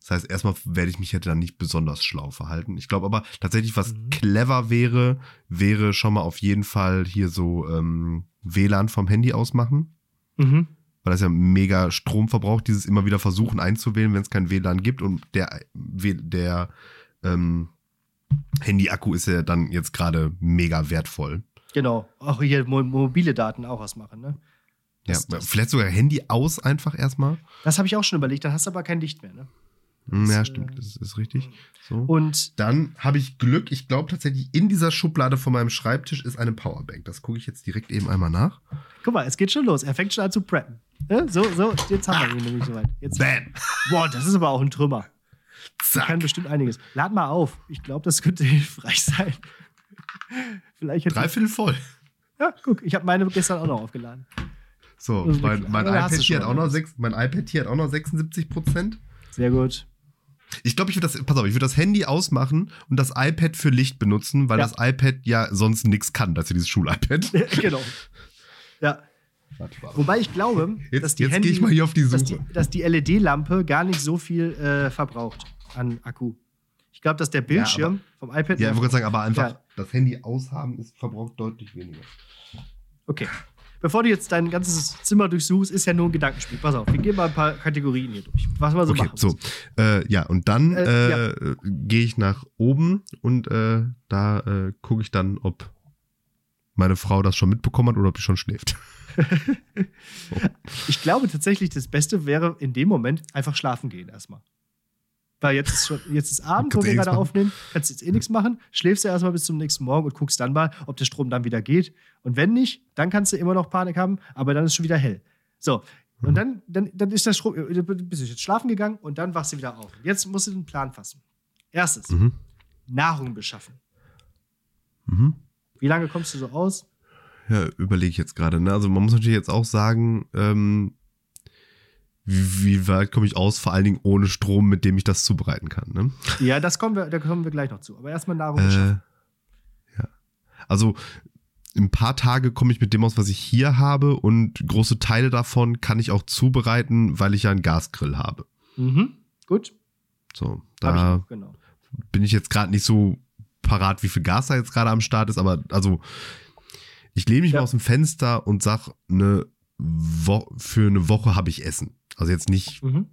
Das heißt, erstmal werde ich mich hätte dann nicht besonders schlau verhalten. Ich glaube aber tatsächlich, was Mhm. clever wäre, wäre schon mal auf jeden Fall hier so ähm, WLAN vom Handy ausmachen. Mhm. weil das ja mega Strom verbraucht, dieses immer wieder versuchen einzuwählen, wenn es kein WLAN gibt und der, der ähm, Handy-Akku ist ja dann jetzt gerade mega wertvoll. Genau. Auch hier mo mobile Daten auch ausmachen, ne? Das, ja, das, vielleicht sogar Handy aus einfach erstmal. das habe ich auch schon überlegt, dann hast du aber kein Licht mehr, ne? Hm, Das, ja, äh, stimmt, das ist richtig. So. Und Dann habe ich Glück, ich glaube tatsächlich, in dieser Schublade von meinem Schreibtisch ist eine Powerbank. Das gucke ich jetzt direkt eben einmal nach. guck mal, es geht schon los. Er fängt schon an zu preppen. Ne? So, so, jetzt haben wir ihn nämlich soweit. Jetzt, Bam! boah, das ist aber auch ein Trümmer. Zack! Kann bestimmt einiges. Lad mal auf. Ich glaube, das könnte <laughs> hilfreich sein. Vielleicht Dreiviertel voll. Ja, guck, ich habe meine gestern auch noch aufgeladen. So, mein, mein, aber iPad hier schon hat auch noch was. sechs, mein iPad hier hat auch noch 76 Prozent. Sehr gut. Ich glaube, ich würde das, pass auf, ich würde das Handy ausmachen und das iPad für Licht benutzen, weil Ja. das iPad ja sonst nichts kann, das ist ja dieses Schul-iPad. <laughs> genau. Ja. Wobei ich glaube, Jetzt- dass die jetzt Handy, ich mal hier auf die dass die, Suche. dass die LED-Lampe gar nicht so viel äh, verbraucht an Akku. Ich glaube, dass der Bildschirm vom iPad. Ja, ich wollte gerade sagen, aber einfach Ja. das Handy aushaben ist verbraucht deutlich weniger. Okay. Bevor du jetzt dein ganzes Zimmer durchsuchst, ist ja nur ein Gedankenspiel. Pass auf, wir gehen mal ein paar Kategorien hier durch. Was wir so Okay, machen. so. Äh, ja, und dann Äh, äh, gehe ich nach oben und äh, da äh, gucke ich dann, ob meine Frau das schon mitbekommen hat oder ob sie schon schläft. <laughs> Ich glaube tatsächlich, das Beste wäre in dem Moment einfach schlafen gehen erstmal. Weil jetzt ist, schon, jetzt ist Abend, wo wir gerade aufnehmen, kannst jetzt eh nichts machen, schläfst du erstmal bis zum nächsten Morgen und guckst dann mal, ob der Strom dann wieder geht. Und wenn nicht, dann kannst du immer noch Panik haben, aber dann ist schon wieder hell. So, und dann, dann, dann ist der Strom, äh, bist du jetzt schlafen gegangen und dann wachst du wieder auf. Jetzt musst du den Plan fassen. Erstes, Mhm. Nahrung beschaffen. Mhm. Wie lange kommst du so aus? Ja, überlege ich jetzt gerade. Ne? Also man muss natürlich jetzt auch sagen, ähm, wie, wie weit komme ich aus, vor allen Dingen ohne Strom, mit dem ich das zubereiten kann. Ne? Ja, das kommen wir, da kommen wir gleich noch zu. Aber erstmal Nahrung. Äh, ja. Also ein paar Tage komme ich mit dem aus, was ich hier habe und große Teile davon kann ich auch zubereiten, weil ich ja einen Gasgrill habe. Mhm. Gut. So, ich da noch, genau. bin ich jetzt gerade nicht so parat, wie viel Gas da jetzt gerade am Start ist, aber also ich lehne mich Ja. mal aus dem Fenster und sag, eine Wo für eine Woche habe ich Essen. Also jetzt nicht Mhm.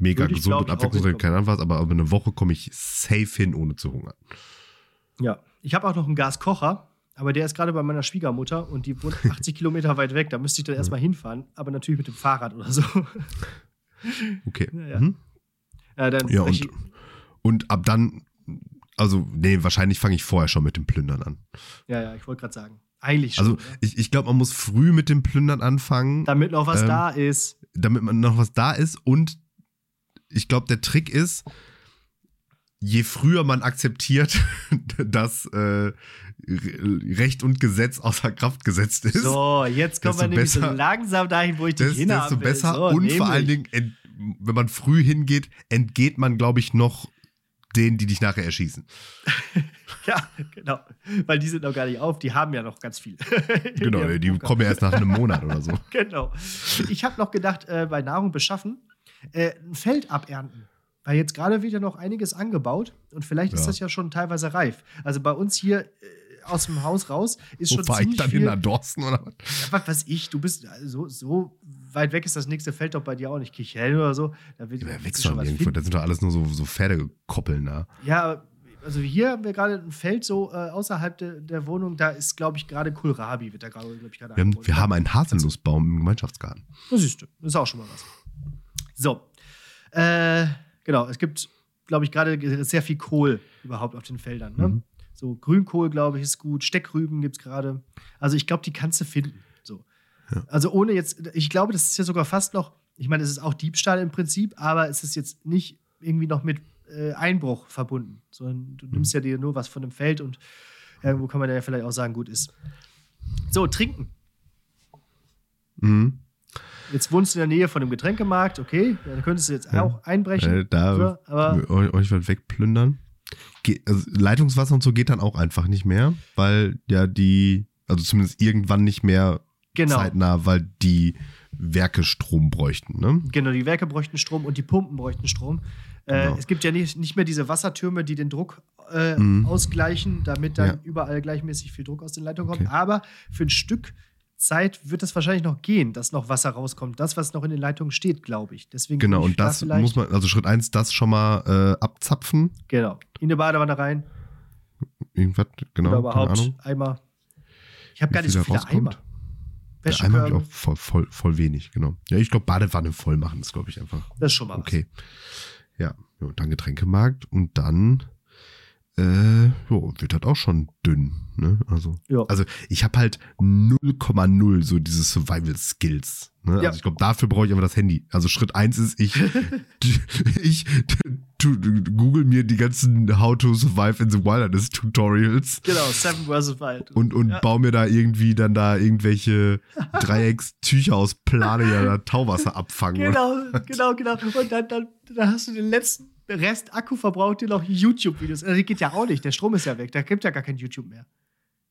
mega Würde gesund und abwechslungsreich, keine Ahnung was, aber über eine Woche komme ich safe hin, ohne zu hungern. Ja. Ich habe auch noch einen Gaskocher, aber der ist gerade bei meiner Schwiegermutter und die wohnt <laughs> 80 Kilometer weit weg. Da müsste ich dann erstmal hinfahren, aber natürlich mit dem Fahrrad oder so. <laughs> Okay. Ja. Mhm. Ja, dann Ja, und, und ab dann, also, nee, wahrscheinlich fange ich vorher schon mit dem Plündern an. ja, ja, ich wollte gerade sagen. Eigentlich schon. Also, ich, ich glaube, man muss früh mit dem Plündern anfangen, Damit noch was ähm, da ist. damit man noch was da ist. Und ich glaube, der Trick ist, je früher man akzeptiert, <laughs> dass äh, Recht und Gesetz außer Kraft gesetzt ist, So, jetzt kommen wir nämlich so besser- langsam dahin, wo ich dich hinhaben desto besser. So, und vor nämlich. allen Dingen, wenn man früh hingeht, entgeht man, glaube ich, noch denen, die dich nachher erschießen. <laughs> Ja, genau. Weil die sind noch gar nicht auf, die haben ja noch ganz viel. <laughs> Genau, die Poker. kommen ja erst nach einem Monat oder so. <laughs> Genau. Ich habe noch gedacht, äh, bei Nahrung beschaffen, äh, ein Feld abernten. Weil jetzt gerade wird ja noch einiges angebaut und vielleicht ist Ja. das ja schon teilweise reif. Also bei uns hier äh, aus dem Haus raus ist Wo schon ich ziemlich dann viel. hin? Nach Dorsten oder was? Ja, was weiß ich, du bist also so, so weit weg ist das nächste Feld doch bei dir auch nicht. Kichellen oder so. Da wird, Ja, wächst schon irgendwo. Das sind doch alles nur so, so Pferdekoppeln da. Ja, also hier haben wir gerade ein Feld so äh, außerhalb de, der Wohnung. Da ist, glaube ich, gerade Kohlrabi, wird da gerade, glaube ich, gerade Wir haben, wir haben einen Haselnussbaum im Gemeinschaftsgarten. Das siehst du. Das ist auch schon mal was. So. Äh, genau, es gibt, glaube ich, gerade sehr viel Kohl überhaupt auf den Feldern. Ne? Mhm. So Grünkohl, glaube ich, ist gut. Steckrüben gibt es gerade. Also ich glaube, die kannst du finden. Ja. Also ohne jetzt, ich glaube, das ist ja sogar fast noch, ich meine, es ist auch Diebstahl im Prinzip, aber es ist jetzt nicht irgendwie noch mit äh, Einbruch verbunden, sondern du nimmst ja dir nur was von dem Feld und irgendwo kann man ja vielleicht auch sagen, gut ist. So, trinken. Mhm. Jetzt wohnst du in der Nähe von dem Getränkemarkt, okay, da könntest du jetzt Ja. auch einbrechen. Äh, da aber euch, euch was wegplündern. Ge also Leitungswasser und so geht dann auch einfach nicht mehr, weil ja die, also zumindest irgendwann nicht mehr genau, zeitnah, weil die Werke Strom bräuchten. Ne? genau, die Werke bräuchten Strom und die Pumpen bräuchten Strom. Äh, Genau. Es gibt ja nicht, nicht mehr diese Wassertürme, die den Druck äh, Mhm. ausgleichen, damit dann Ja. überall gleichmäßig viel Druck aus den Leitungen kommt. Okay. Aber für ein Stück Zeit wird es wahrscheinlich noch gehen, dass noch Wasser rauskommt. Das, was noch in den Leitungen steht, glaube ich. Deswegen Genau, und das da muss man, also Schritt eins, das schon mal äh, abzapfen. Genau. In eine Badewanne rein Irgendwas, genau, oder überhaupt. Eimer. Ich habe gar nicht so viele Eimer. Der Eimer habe ich auch voll, voll, voll wenig, genau. Ja, ich glaube, Badewanne voll machen ist, glaube ich, einfach das ist schon mal okay. Ja, ja, und dann Getränkemarkt und dann äh, jo, wird das auch schon dünn. Ne? Also. Ja. also ich habe halt 0,0 so diese Survival-Skills. Ne? Ja. Also ich glaube, dafür brauche ich einfach das Handy. Also Schritt eins ist, ich, <laughs> ich google mir die ganzen How to Survive in the Wilderness Tutorials Genau, Seven vs. Wild. und, und Ja. baue mir da irgendwie dann da irgendwelche Dreieckstücher aus Plane, die da Tauwasser abfangen. Genau, genau, genau. Und dann, dann, dann hast du den letzten Rest Akku verbraucht dir noch YouTube-Videos. Also, das geht ja auch nicht. Der Strom ist ja weg. Da gibt ja gar kein YouTube mehr.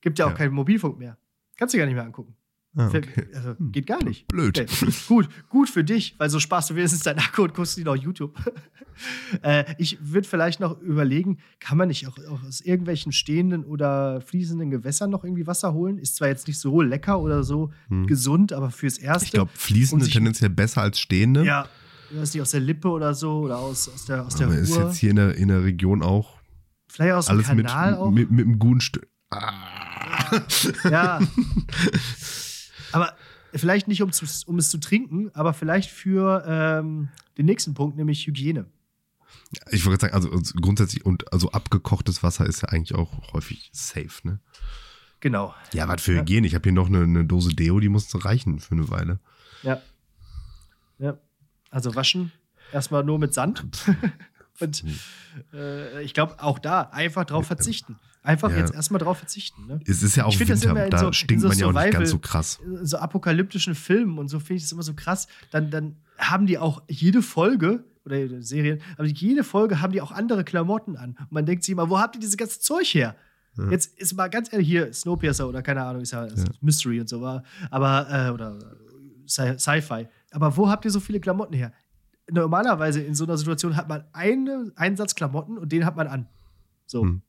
Gibt ja auch Ja. keinen Mobilfunk mehr. Kannst du gar nicht mehr angucken. Ah, okay. Also, geht gar nicht. Blöd. Okay. Gut, gut für dich, weil so sparst du wenigstens deinen Akku und guckst ihn auf YouTube. <laughs> äh, ich würde vielleicht noch überlegen, kann man nicht auch, auch aus irgendwelchen stehenden oder fließenden Gewässern noch irgendwie Wasser holen? Ist zwar jetzt nicht so lecker oder so gesund, aber fürs Erste. Hm. Ich glaube, fließende Um tendenziell besser als stehende. Ja, weiß nicht, aus der Lippe oder so oder aus, aus der, aus der Aber ist Ruhr. jetzt hier in der, in der Region auch Vielleicht aus dem alles mit, Kanal auch. mit, mit einem guten Stück. Ah. Ja. aber vielleicht nicht, um, zu, um es zu trinken, aber vielleicht für ähm, den nächsten Punkt, nämlich Hygiene. Ich wollte sagen, also also grundsätzlich und also abgekochtes Wasser ist ja eigentlich auch häufig safe, ne? Genau. Ja, was für. Hygiene. Ich habe hier noch eine, eine Dose Deo, die muss reichen für eine Weile. Ja. Ja. Also waschen erstmal nur mit Sand. <laughs> Und äh, ich glaube, auch da einfach drauf verzichten. Einfach Ja. jetzt erstmal drauf verzichten. Ne? Es ist ja auch Ich das Winter, immer in da so- in stinkt so man ja auch nicht ganz so krass. In so apokalyptischen Filmen und so finde ich das immer so krass. Dann, dann haben die auch jede Folge oder Serien, aber jede Folge haben die auch andere Klamotten an. Und man denkt sich immer, wo habt ihr dieses ganze Zeug her? Ja. Jetzt ist mal ganz ehrlich hier Snowpiercer oder keine Ahnung, ist ja, Ja. Mystery und so war, aber äh, oder Sci- Sci-Fi. Aber wo habt ihr so viele Klamotten her? Normalerweise in so einer Situation hat man eine, einen Satz Klamotten und den hat man an. So. Hm.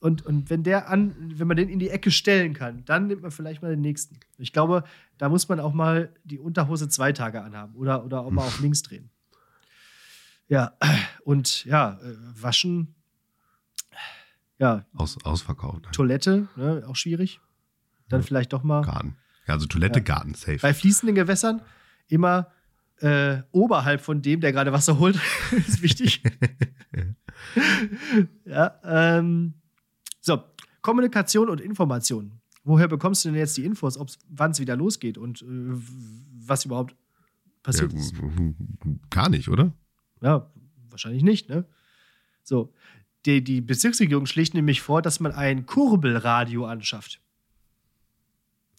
Und, und wenn der an, wenn man den in die Ecke stellen kann, dann nimmt man vielleicht mal den nächsten. Ich glaube, da muss man auch mal die Unterhose zwei Tage anhaben oder, oder auch mal auf links drehen. Ja, und ja, äh, waschen, ja, Aus, ausverkauft. Ne? Toilette, ne, auch schwierig. Dann Ja. vielleicht doch mal. Garten. Ja, also Toilette, Ja. Garten, safe. Bei fließenden Gewässern immer äh, oberhalb von dem, der gerade Wasser holt, <laughs> ist wichtig. <laughs> ja, ähm, so, Kommunikation und Information. Woher bekommst du denn jetzt die Infos, wann es wieder losgeht und äh, was überhaupt ja, passiert ist? gar nicht, oder? Ja, wahrscheinlich nicht, ne? So, die, die Bezirksregierung schlägt nämlich vor, dass man ein Kurbelradio anschafft.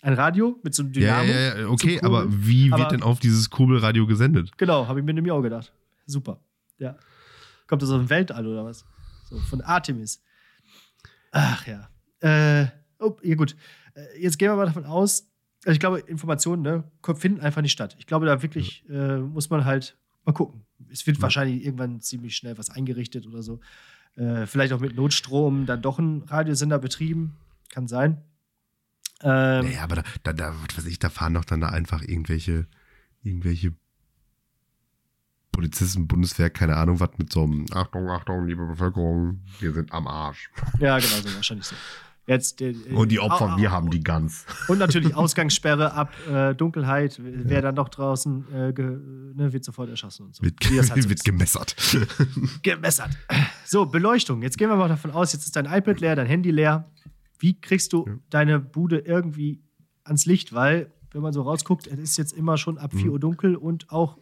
Ein Radio mit so einem Ja, Dynamo. ja, ja, okay, zum Kurbeln. aber wie Aber- wird denn auf dieses Kurbelradio gesendet? Genau, habe ich mir nämlich auch gedacht. Super. Ja. Kommt das aus dem Weltall oder was? So, von Artemis. Ach ja. Äh, oh, ja, gut. Äh, Jetzt gehen wir mal davon aus, also ich glaube, Informationen ne, finden einfach nicht statt. Ich glaube, da wirklich äh, muss man halt mal gucken. Es wird Ja. wahrscheinlich irgendwann ziemlich schnell was eingerichtet oder so. Äh, vielleicht auch mit Notstrom dann doch ein Radiosender betrieben. Kann sein. Ähm, Naja, aber da, da, da, was weiß ich, da fahren doch dann da einfach irgendwelche, irgendwelche Polizisten, Bundeswehr, keine Ahnung, was mit so einem Achtung, Achtung, liebe Bevölkerung, wir sind am Arsch. Ja, genau so, wahrscheinlich so. Jetzt, äh, Und die Opfer, au- wir haben die Guns. Und natürlich <laughs> Ausgangssperre ab äh, Dunkelheit. Wer dann noch draußen äh, ge, ne, wird sofort erschossen und so. Wird, halt <laughs> so wird gemessert. gemessert. So, Beleuchtung. Jetzt gehen wir mal davon aus, jetzt ist dein iPad leer, dein Handy leer. Wie kriegst du Ja. deine Bude irgendwie ans Licht? Weil, wenn man so rausguckt, es ist jetzt immer schon ab 4 Mhm. Uhr dunkel und auch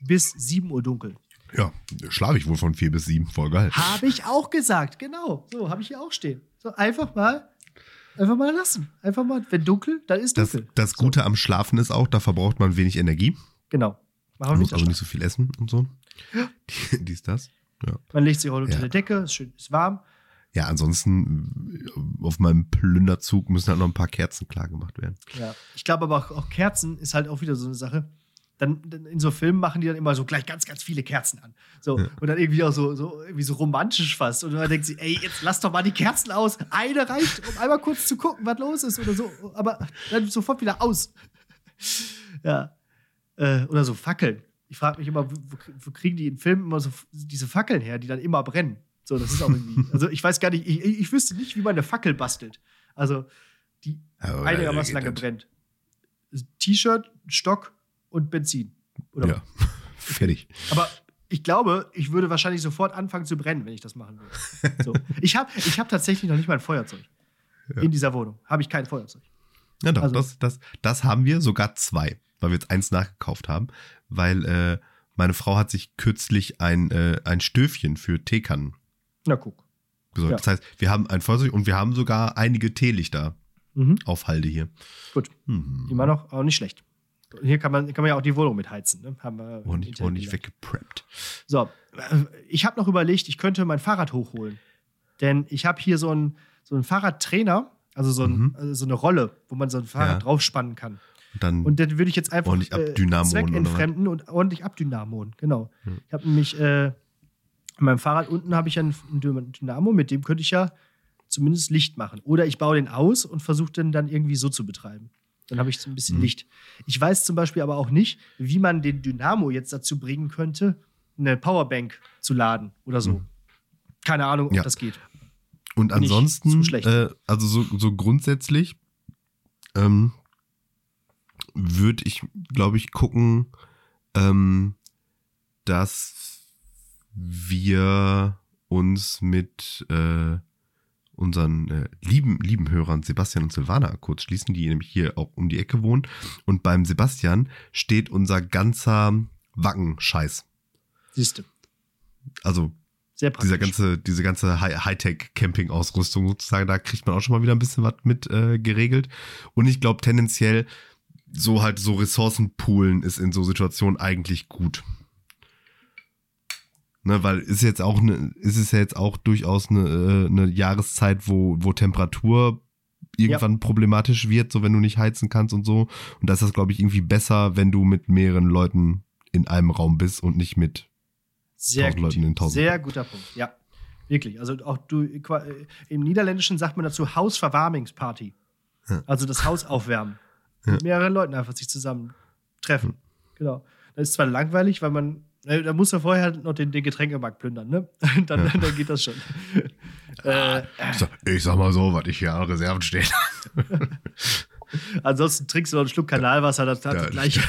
bis 7 Uhr dunkel. Ja, schlafe ich wohl von vier bis sieben, voll geil. Habe ich auch gesagt, genau. So, habe ich hier auch stehen. So, einfach mal, einfach mal lassen. Einfach mal, wenn dunkel, dann ist Das, dunkel. das Gute am Schlafen ist auch, da verbraucht man wenig Energie. Genau. Man muss also nicht so viel essen und so. Die- <laughs> Dies, das. Ja. Man legt sich auch unter Ja. der Decke, ist schön, ist warm. Ja, ansonsten äh, auf meinem Plünderzug müssen halt noch ein paar Kerzen klar gemacht werden. Ja. Ich glaube aber auch, auch Kerzen ist halt auch wieder so eine Sache. Dann, dann in so Filmen machen die dann immer so gleich ganz, ganz viele Kerzen an. So, Ja. und dann irgendwie auch so, so, irgendwie so romantisch fast. Und dann denkt sie, ey, jetzt lass doch mal die Kerzen aus. Eine reicht, um einmal kurz zu gucken, was los ist oder so. Aber dann sofort wieder aus. ja. Äh, oder so Fackeln. Ich frage mich immer, wo, wo kriegen die in Filmen immer so diese Fackeln her, die dann immer brennen? So, das ist auch irgendwie. <laughs> Also ich weiß gar nicht, ich, ich wüsste nicht, wie man eine Fackel bastelt. Also, die Aber, einigermaßen lange geht brennt. T-Shirt, Stock und Benzin. Oder Ja, <laughs> fertig. Aber ich glaube, ich würde wahrscheinlich sofort anfangen zu brennen, wenn ich das machen würde. So. <laughs> Ich habe ich hab tatsächlich noch nicht mal ein Feuerzeug. Ja. In dieser Wohnung habe ich kein Feuerzeug. Ja, doch, Also- das, das, das haben wir, sogar zwei, weil wir jetzt eins nachgekauft haben, weil äh, meine Frau hat sich kürzlich ein, äh, ein Stöfchen für Teekannen Na, guck. besorgt. Ja. Das heißt, wir haben ein Feuerzeug und wir haben sogar einige Teelichter Mhm. auf Halde hier. Gut. Hm. Immer noch, auch nicht schlecht. Hier kann man, kann man ja auch die Wohnung mit heizen. Ne? Haben wir im Ordentlich, Internet ordentlich gelernt. weggepreppt. So, äh, ich habe noch überlegt, ich könnte mein Fahrrad hochholen. Denn ich habe hier so einen, so einen Fahrradtrainer, Also so, ein, Mhm. also so eine Rolle, wo man so ein Fahrrad Ja. draufspannen kann. Dann Und dann würde ich jetzt einfach Ordentlich äh, abdynamoen, Zweck oder was? entfremden und ordentlich abdynamoen. Genau. Hm. Ich habe nämlich äh, an meinem Fahrrad unten habe ich ja ein Dynamo, mit dem könnte ich ja zumindest Licht machen. Oder ich baue den aus und versuche den dann irgendwie so zu betreiben. Dann habe ich so ein bisschen Mhm. Licht. Ich weiß zum Beispiel aber auch nicht, wie man den Dynamo jetzt dazu bringen könnte, eine Powerbank zu laden oder so. Mhm. Keine Ahnung, ob Ja. das geht. Und ansonsten, zu schlecht. äh, also so, so grundsätzlich, ähm, würde ich, glaube ich, gucken, ähm, dass wir uns mit äh, unseren äh, lieben, lieben Hörern Sebastian und Silvana kurz schließen, die nämlich hier auch um die Ecke wohnen. Und beim Sebastian steht unser ganzer Wacken-Scheiß. Siehst du. Also Sehr praktisch. dieser ganze, diese ganze Hi- Hightech-Camping-Ausrüstung sozusagen, da kriegt man auch schon mal wieder ein bisschen was mit äh, geregelt. Und ich glaube tendenziell, so halt so Ressourcenpoolen ist in so Situationen eigentlich gut. Ne, weil ist jetzt auch ne, ist es ja jetzt auch durchaus eine, äh, eine Jahreszeit, wo, wo Temperatur irgendwann problematisch wird, so wenn du nicht heizen kannst und so. Und da ist das, glaube ich, irgendwie besser, wenn du mit mehreren Leuten in einem Raum bist und nicht mit Sehr 1000 gut. Leuten in 1000 Sehr guter Punkt. Ja, wirklich. Also auch du äh, im Niederländischen sagt man dazu Hausverwarmungsparty. Ja. Also das Haus aufwärmen. Ja. Mit mehreren Leuten einfach sich zusammen treffen. Genau. Das ist zwar langweilig, weil man äh, da muss er vorher noch den, den Getränkemarkt plündern, ne? <laughs> dann, Ja. dann geht das schon. <laughs> äh, Ich sag, mal so, was ich hier an Reserven stehe. <laughs> ansonsten trinkst du noch einen Schluck Kanalwasser, das hat Ja, das gleiche.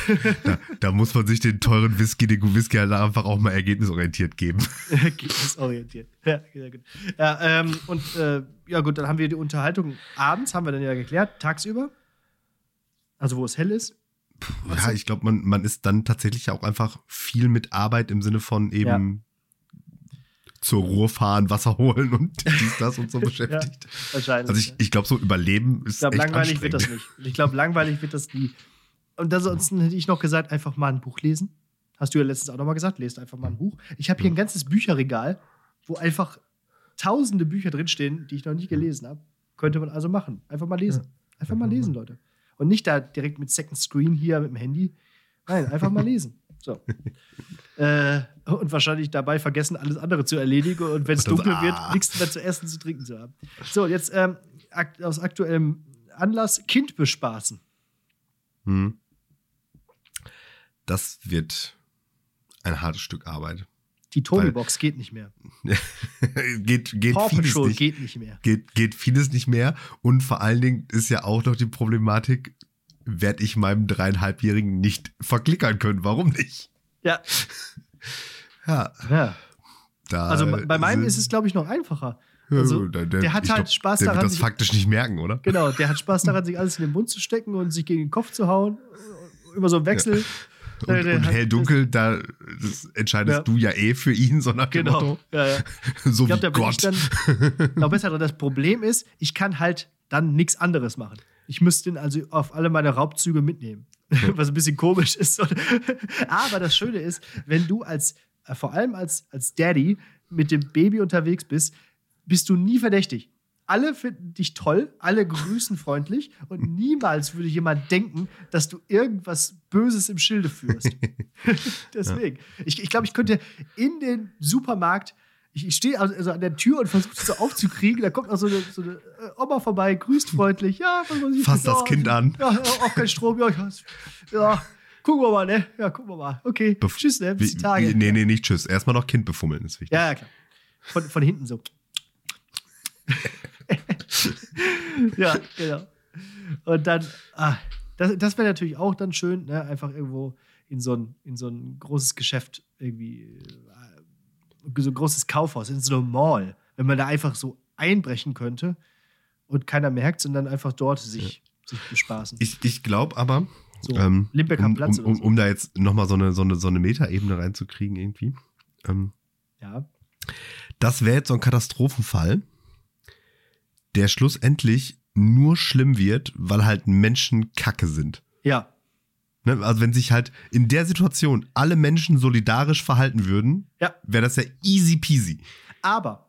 Da, da muss man sich den teuren Whisky, den Whisky halt einfach auch mal ergebnisorientiert geben. Ergebnisorientiert. Ja, sehr gut. Ja, ähm, und äh, ja, gut, dann haben wir die Unterhaltung abends, haben wir dann ja geklärt, tagsüber. Also, wo es hell ist. Ja, ich glaube, man, man ist dann tatsächlich auch einfach viel mit Arbeit im Sinne von eben zur Ruhr fahren, Wasser <laughs> holen und dies, das und so beschäftigt. Wahrscheinlich. Also ich, ja. ich glaube, so Überleben ist Ich glaube, langweilig wird das nicht. Ich glaube, langweilig wird das nie. Und ansonsten hätte ich noch gesagt, einfach mal ein Buch lesen. Hast du ja letztens auch noch mal gesagt, lest einfach mal ein Buch. Ich habe hier ein ganzes Bücherregal, wo einfach tausende Bücher drinstehen, die ich noch nicht gelesen habe. Könnte man also machen. Einfach mal lesen. Einfach mal lesen, Leute. Und nicht da direkt mit Second Screen hier mit dem Handy. Nein, einfach mal <laughs> lesen. So. äh, und wahrscheinlich dabei vergessen, alles andere zu erledigen und wenn es dunkel wird, ah. nichts mehr zu essen, zu trinken zu haben. So, jetzt ähm, akt aus aktuellem Anlass Kind bespaßen. Hm. Das wird ein hartes Stück Arbeit. Die Tobi-Box geht nicht mehr. <laughs> geht geht Paw vieles Patrol nicht. geht nicht mehr. geht, geht vieles nicht mehr. Und vor allen Dingen ist ja auch noch die Problematik, werde ich meinem dreieinhalbjährigen nicht verklickern können. Warum nicht? Ja. <laughs> Ja, ja. da. Also bei meinem ist es, glaube ich, noch einfacher. Ja, also, der, der hat ich halt Spaß der daran, wird das sich- faktisch nicht merken, oder? Genau, der hat Spaß daran, sich alles in den Mund zu stecken und sich gegen den Kopf zu hauen. Immer so im Wechsel. Und, und hell-dunkel, da entscheidest Ja. du ja eh für ihn, so nach dem Genau. Motto. Ja, ja. <laughs> So Ich glaube, da wie Gott. dann <laughs> noch besser. Das Problem ist, ich kann halt dann nichts anderes machen. Ich müsste ihn also auf alle meine Raubzüge mitnehmen. <laughs> Was ein bisschen komisch ist. Aber das Schöne ist, wenn du als, äh, vor allem als, als Daddy mit dem Baby unterwegs bist, bist du nie verdächtig. Alle finden dich toll, alle grüßen freundlich und <laughs> niemals würde jemand denken, dass du irgendwas Böses im Schilde führst. <laughs> <laughs> Deswegen. Ich, ich glaube, ich könnte in den Supermarkt, ich, ich stehe also, also an der Tür und versuche es so aufzukriegen. Da kommt auch so eine, so eine äh, Oma vorbei, grüßt freundlich. Ja, was ich, Fasst das Kind an. Ja, auch kein Strom. Ja, ja, ja, gucken wir mal, ne? Ja, gucken wir mal. Okay, Bef- tschüss, ne? Bis Wie- die Tage. wie- Nee, nee, nicht tschüss. Erstmal noch Kind befummeln, ist wichtig. Ja, ja, klar. Von, von hinten so. <laughs> ja, genau. Und dann, ah, das, das wäre natürlich auch dann schön, ne? einfach irgendwo in so ein, in so ein großes Geschäft irgendwie, äh, so ein großes Kaufhaus, in so eine Mall, wenn man da einfach so einbrechen könnte und keiner merkt und dann einfach dort sich, sich bespaßen. Ich, ich glaube aber, So, ähm, um, Platz um, um, so. um da jetzt nochmal so eine, so, eine, so eine Metaebene reinzukriegen irgendwie. Ähm, ja, das wäre jetzt so ein Katastrophenfall, der schlussendlich nur schlimm wird, weil halt Menschen Kacke sind. ja, Ne? Also wenn sich halt in der Situation alle Menschen solidarisch verhalten würden, ja. wäre das ja easy peasy. Aber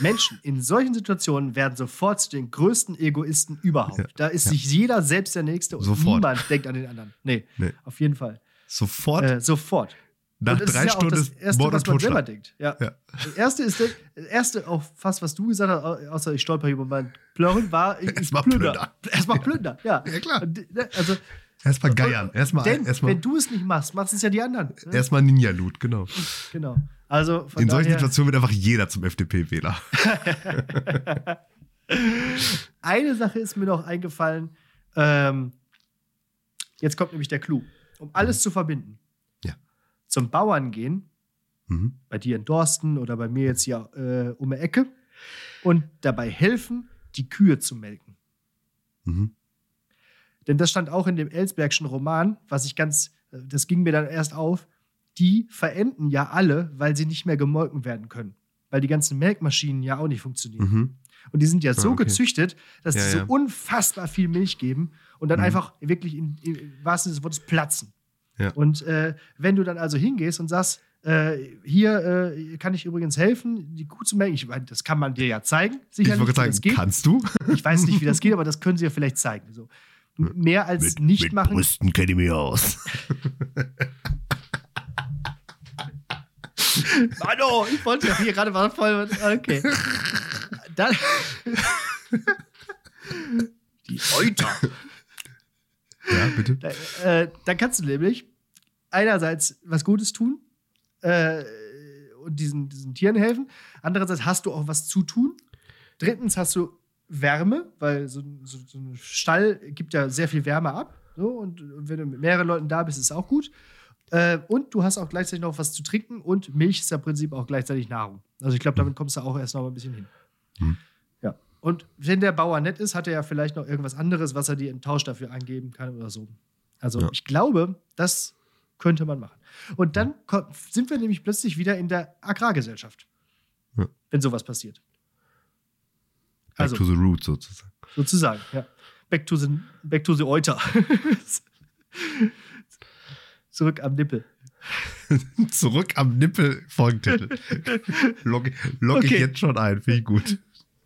Menschen in solchen Situationen werden sofort zu den größten Egoisten überhaupt. Ja, Da ist sich jeder selbst der Nächste und Sofort. niemand denkt an den anderen. Nee, Nee. auf jeden Fall. Sofort Äh, sofort. Nach drei ist ja Stunden das ist Erste, Mord und was man selber denkt. Ja. Ja. Das Erste ist das Erste, auch fast was du gesagt hast, au- außer ich stolper über meinen Plörren, war <laughs> ich Erstmal plünder. Erstmal plündern, ja. Ja, klar. Ne, Also, Erstmal geiern. Erstmal denn, erstmal wenn du es nicht machst, machst es ja die anderen. Ne? erstmal Ninja-Loot, genau. Genau. Also In solchen Situationen wird einfach jeder zum FDP-Wähler. <laughs> eine Sache ist mir noch eingefallen. Ähm, jetzt kommt nämlich der Clou. Um alles zu verbinden. Zum Bauern gehen, Mhm. bei dir in Dorsten oder bei mir jetzt hier äh, um die Ecke und dabei helfen, die Kühe zu melken. Mhm. Denn das stand auch in dem Ellsbergschen Roman, was ich ganz, äh, das ging mir dann erst auf, die verenden ja alle, weil sie nicht mehr gemolken werden können. Weil die ganzen Melkmaschinen ja auch nicht funktionieren. Mhm. Und die sind ja so Ah, okay. gezüchtet, dass Ja, die so ja. unfassbar viel Milch geben und dann Mhm. einfach wirklich im wahrsten Sinne des Wortes platzen. Ja. Und äh, wenn du dann also hingehst und sagst, äh, hier äh, kann ich übrigens helfen, die Kuh zu melken, ich meine, das kann man dir ja zeigen, Ich sicherlich, wollte gerade das sagen, geht. kannst du? Ich weiß nicht, wie das <laughs> geht, aber das können sie ja vielleicht zeigen. So. Mehr als nicht machen. Brüsten kenne ich mich aus. <laughs> Hallo, ich wollte ja hier gerade mal voll. Okay. <laughs> Dann. Die Euter. Ja, bitte. Da, äh, dann kannst du nämlich einerseits was Gutes tun äh, und diesen, diesen Tieren helfen. Andererseits hast du auch was zu tun. Drittens hast du Wärme, weil so, ein- so, so ein Stall gibt ja sehr viel Wärme ab. So, und wenn du mit mehreren Leuten da bist, ist es auch gut. Äh, und du hast auch gleichzeitig noch was zu trinken und Milch ist ja im Prinzip auch gleichzeitig Nahrung. Also ich glaube, damit kommst du auch erst noch mal ein bisschen hin. Hm. Ja. Und wenn der Bauer nett ist, hat er ja vielleicht noch irgendwas anderes, was er dir im Tausch dafür angeben kann oder so. Also Ja. ich glaube, das könnte man machen. Und dann ko- sind wir nämlich plötzlich wieder in der Agrargesellschaft, Ja. wenn sowas passiert. Back Also to the roots sozusagen. sozusagen, ja. Back to the, back to the Euter. <laughs> Zurück am Nippel. <laughs> Zurück am Nippel, Folgentitel. <laughs> Log ich Okay. jetzt schon ein, finde ich gut.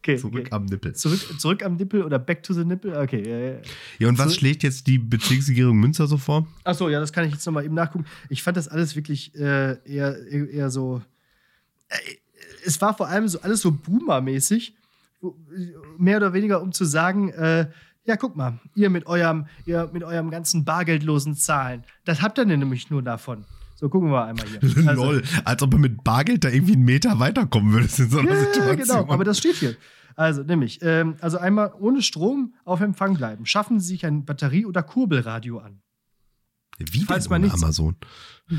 Okay, Zurück okay. am Nippel. Zurück, zurück am Nippel oder back to the Nippel? Okay, ja, ja. Ja, und was schlägt jetzt die Bezirksregierung Münster so vor? Achso, ja, das kann ich jetzt nochmal eben nachgucken. Ich fand das alles wirklich äh, eher, eher, so. Äh, es war vor allem so alles so Boomer-mäßig. Mehr oder weniger, um zu sagen, äh, ja, guck mal, ihr mit eurem, ihr mit eurem ganzen bargeldlosen Zahlen, das habt ihr denn nämlich nur davon. So, gucken wir einmal hier. <laughs> Also- Lol, als ob er mit Bargeld da irgendwie einen Meter weiterkommen würde in so einer Ja, Situation. genau, aber das steht hier. Also, nämlich, ähm, also einmal ohne Strom auf Empfang bleiben. Schaffen Sie sich ein Batterie- oder Kurbelradio an. Wie falls denn man ohne nichts- Amazon? <laughs>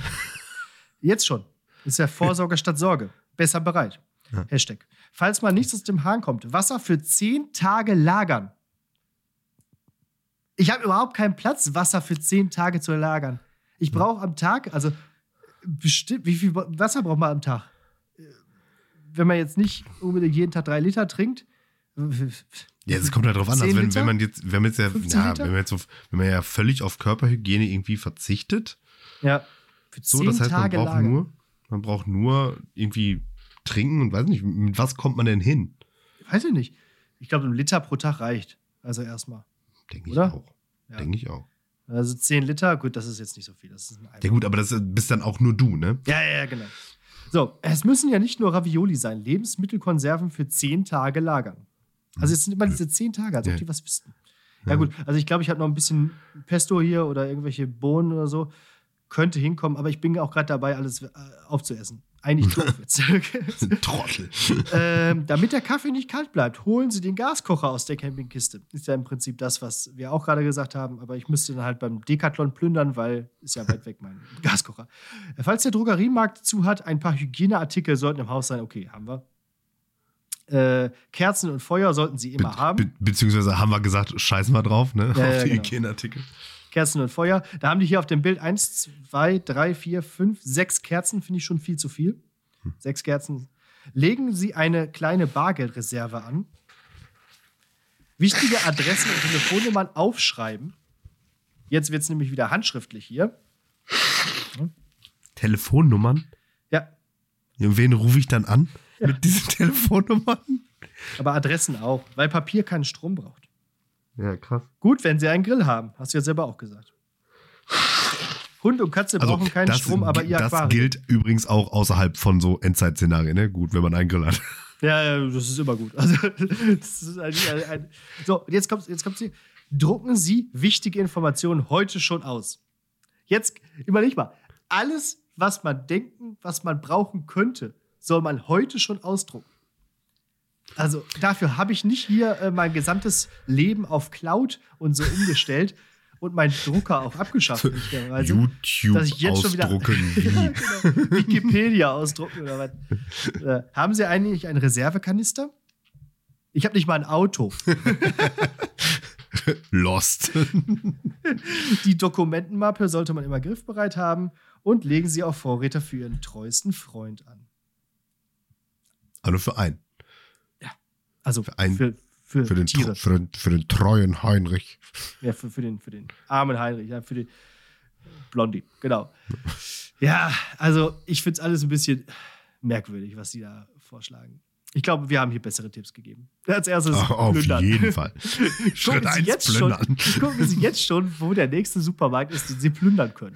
Jetzt schon. Ist ja Vorsorge statt Sorge. Besser bereit. Ja. Hashtag. Falls mal nichts aus dem Hahn kommt, Wasser für zehn Tage lagern. Ich habe überhaupt keinen Platz, Wasser für zehn Tage zu lagern. Ich brauche am Tag, also bestimmt, wie viel Wasser braucht man am Tag? Äh, Wenn man jetzt nicht unbedingt jeden Tag drei Liter trinkt. Ja, es kommt halt drauf an. 10 Also wenn, wenn man jetzt, wenn man jetzt ja, 15 ja Liter? wenn man jetzt auf, wenn man ja völlig auf Körperhygiene irgendwie verzichtet, Ja. Für so, das heißt, man Tage braucht lagern. nur, man braucht nur irgendwie trinken und weiß nicht, mit was kommt man denn hin? Weiß ich nicht. Ich glaube, ein Liter pro Tag reicht. Also erstmal. Denke ich Oder? auch. Ja. Denke ich auch. Also 10 Liter, gut, das ist jetzt nicht so viel. Das ist ein Ja gut, aber das bist dann auch nur du, ne? Ja, ja, ja, genau. So, es müssen ja nicht nur Ravioli sein. Lebensmittelkonserven für 10 Tage lagern. Also es sind immer diese 10 Tage, als ob die was wüssten. Ja, gut, also ich glaube, ich habe noch ein bisschen Pesto hier oder irgendwelche Bohnen oder so. Könnte hinkommen, aber ich bin auch gerade dabei, alles äh, aufzuessen. Eigentlich <laughs> doof jetzt. <laughs> Trottel. <laughs> ähm, damit der Kaffee nicht kalt bleibt, holen Sie den Gaskocher aus der Campingkiste. Ist ja im Prinzip das, was wir auch gerade gesagt haben, aber ich müsste dann halt beim Decathlon plündern, weil ist ja weit weg mein Gaskocher. Falls der Drogeriemarkt zu hat, ein paar Hygieneartikel sollten im Haus sein. Okay, haben wir. Äh, Kerzen und Feuer sollten Sie immer Be haben. be beziehungsweise haben wir gesagt, scheißen wir drauf, ne? Ja, auf ja, die genau. Hygieneartikel. Kerzen und Feuer. Da haben die hier auf dem Bild eins, zwei, drei, vier, fünf, sechs Kerzen, finde ich schon viel zu viel. Sechs Kerzen. Legen Sie eine kleine Bargeldreserve an. Wichtige Adressen und Telefonnummern aufschreiben. Jetzt wird es nämlich wieder handschriftlich hier. Telefonnummern? Ja, Ja, Wen rufe ich dann an? mit diesen <laughs> Telefonnummern. Aber Adressen auch, weil Papier keinen Strom braucht. Ja, krass. Gut, wenn sie einen Grill haben, hast du ja selber auch gesagt. Hund und Katze Also, brauchen keinen das, Strom, aber ihr das Aquarium. gilt übrigens auch außerhalb von so Endzeit-Szenarien, ne? Gut, wenn man einen Grill hat. Ja, ja, das ist immer gut. Also, <laughs> das ist ein, ein, ein so, und jetzt kommt, jetzt kommt sie. Drucken Sie wichtige Informationen heute schon aus. Jetzt überleg mal, alles, was man denken, was man brauchen könnte, soll man heute schon ausdrucken. Also dafür habe ich nicht hier äh, mein gesamtes Leben auf Cloud und so umgestellt <laughs> und meinen Drucker auch abgeschafft. ehrlicherweise. YouTube dass ich jetzt schon wieder- <laughs> genau. Wikipedia ausdrucken oder was. Äh, haben Sie eigentlich einen Reservekanister? Ich habe nicht mal ein Auto. <laughs> Lost. Die Dokumentenmappe sollte man immer griffbereit haben und legen Sie auch Vorräte für Ihren treuesten Freund an. Nur für einen. Also Für ein- für, für, Für den, Tiere. für, den, für den treuen Heinrich. Ja, für, für, den, für den armen Heinrich, ja, für den Blondie, genau. <laughs> Ja, also ich finde es alles ein bisschen merkwürdig, was Sie da vorschlagen. Ich glaube, wir haben hier bessere Tipps gegeben. Als erstes Ach, auf plündern. jeden Fall. <laughs> Schritt Gucken Sie, eins jetzt schon, plündern. gucken Sie jetzt schon, wo der nächste Supermarkt ist, den Sie plündern können.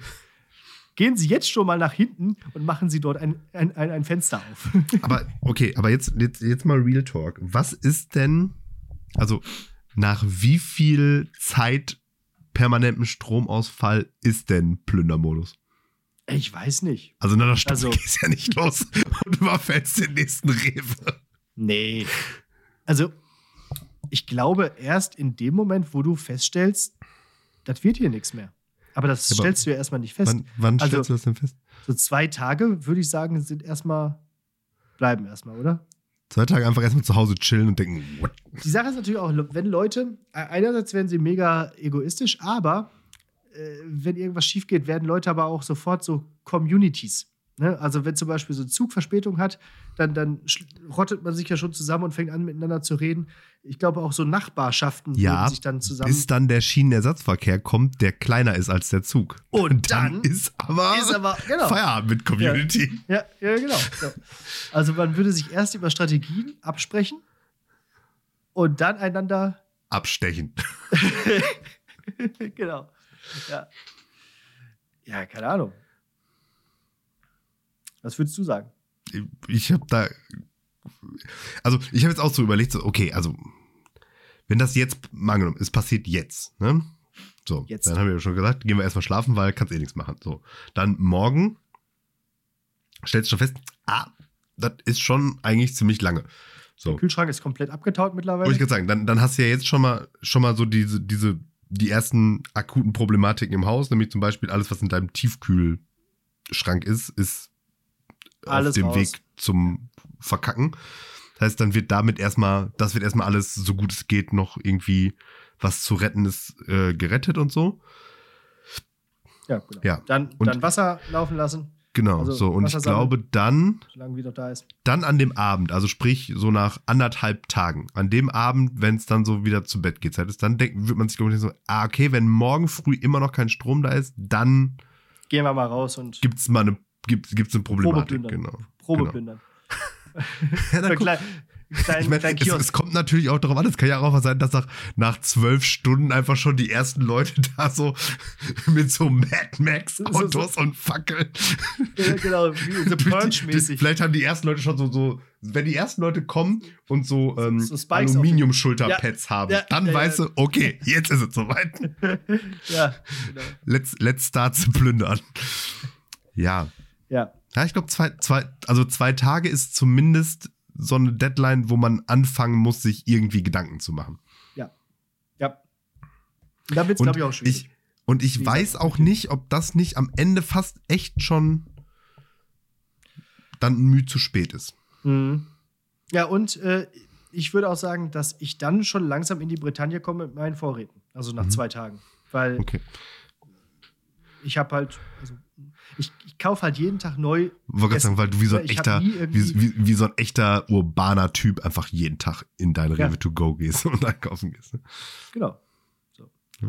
Gehen Sie jetzt schon mal nach hinten und machen Sie dort ein, ein, ein, ein Fenster auf. <laughs> Aber okay, aber jetzt, jetzt, jetzt mal Real Talk. Was ist denn, also nach wie viel Zeit permanentem Stromausfall ist denn Plündermodus? Ich weiß nicht. Also nach einer Stunde Also- geht's ja nicht los und überfällst den nächsten Rewe. Nee. Also, ich glaube, erst in dem Moment, wo du feststellst, das wird hier nichts mehr. Aber das Ja, stellst du ja erstmal nicht fest. Wann, wann Also- stellst du das denn fest? So zwei Tage, würde ich sagen, sind erstmal, bleiben erstmal, oder? Zwei Tage einfach erstmal zu Hause chillen und denken, what? Die Sache ist natürlich auch, wenn Leute, äh, einerseits werden sie mega egoistisch, aber äh, wenn irgendwas schief geht, werden Leute aber auch sofort so Communities. Ne? Also wenn zum Beispiel so ein Zug Verspätung hat, dann, dann rottet man sich ja schon zusammen und fängt an, miteinander zu reden. Ich glaube auch so Nachbarschaften Ja, sich dann zusammen. bis dann der Schienenersatzverkehr kommt, der kleiner ist als der Zug. Und dann ist aber, ist aber- genau. Feierabend mit Community. ja, ja, genau. So. Also man würde sich erst über Strategien absprechen und dann einander Abstechen. <laughs> genau. Ja. Ja, keine Ahnung. Was würdest du sagen? ich habe da. Also, ich habe jetzt auch so überlegt, so, okay, also, wenn das jetzt, mal angenommen, es passiert jetzt, ne? So, Jetzt. dann haben wir ja schon gesagt, gehen wir erstmal schlafen, weil kannst eh nichts machen. So, dann morgen stellst du schon fest, ah, das ist schon eigentlich ziemlich lange. So, Der Kühlschrank ist komplett abgetaut mittlerweile. wollte ich gerade sagen, dann, dann hast du ja jetzt schon mal, schon mal so diese, diese, die ersten akuten Problematiken im Haus, nämlich zum Beispiel alles, was in deinem Tiefkühlschrank ist, ist Alles auf dem raus. Weg zum Verkacken. Das heißt, dann wird damit erstmal, das wird erstmal alles, so gut es geht, noch irgendwie was zu retten ist, äh, gerettet und so. ja, genau. Ja. Dann, Und- dann Wasser laufen lassen, Genau, Also so. Und ich Wasser sammeln. glaube, dann, solange wieder da ist. dann an dem Abend, also sprich so nach anderthalb Tagen, an dem Abend, wenn es dann so wieder zu Bett geht, ist, dann denkt, wird man sich, glaube ich, so, ah, okay, wenn morgen früh immer noch kein Strom da ist, dann Gehen wir mal raus und gibt es mal eine, gibt, gibt's eine Problematik. Probeplündern. Genau. Probe genau. <laughs> Ja, klein, klein, Ich meine, es, es kommt natürlich auch darauf an, es kann ja auch sein, dass nach, nach zwölf Stunden einfach schon die ersten Leute <laughs> da so mit so Mad Max So- Autos und Fackeln. Ja, genau, wie <laughs> so Punch-mäßig. Vielleicht haben die ersten Leute schon so, so wenn die ersten Leute kommen und so, ähm, so Aluminium-Schulterpads haben, Ja, dann ja, ja. weißt du, okay, jetzt ist es soweit. Ja, genau. Let's, let's start zu plündern. Ja. Ja, Ja, ich glaube, zwei, zwei, also zwei Tage ist zumindest so eine Deadline, wo man anfangen muss, sich irgendwie Gedanken zu machen. ja. Ja. Und da wird es, glaube ich, auch schwierig. Ich, und ich Wie weiß auch nicht, ob das nicht am Ende fast echt schon dann müh zu spät ist. Mhm. Ja, und äh, ich würde auch sagen, dass ich dann schon langsam in die Bretagne komme mit meinen Vorräten. Also nach Mhm. zwei Tagen. Weil Okay. ich habe halt, also ich, ich kaufe halt jeden Tag neu. Wollte gerade sagen, weil du wie so ein echter, wie, wie, wie so ein echter urbaner Typ einfach jeden Tag in deine Ja. Rewe to go gehst <laughs> und einkaufen gehst. ne? Genau. So. Ja.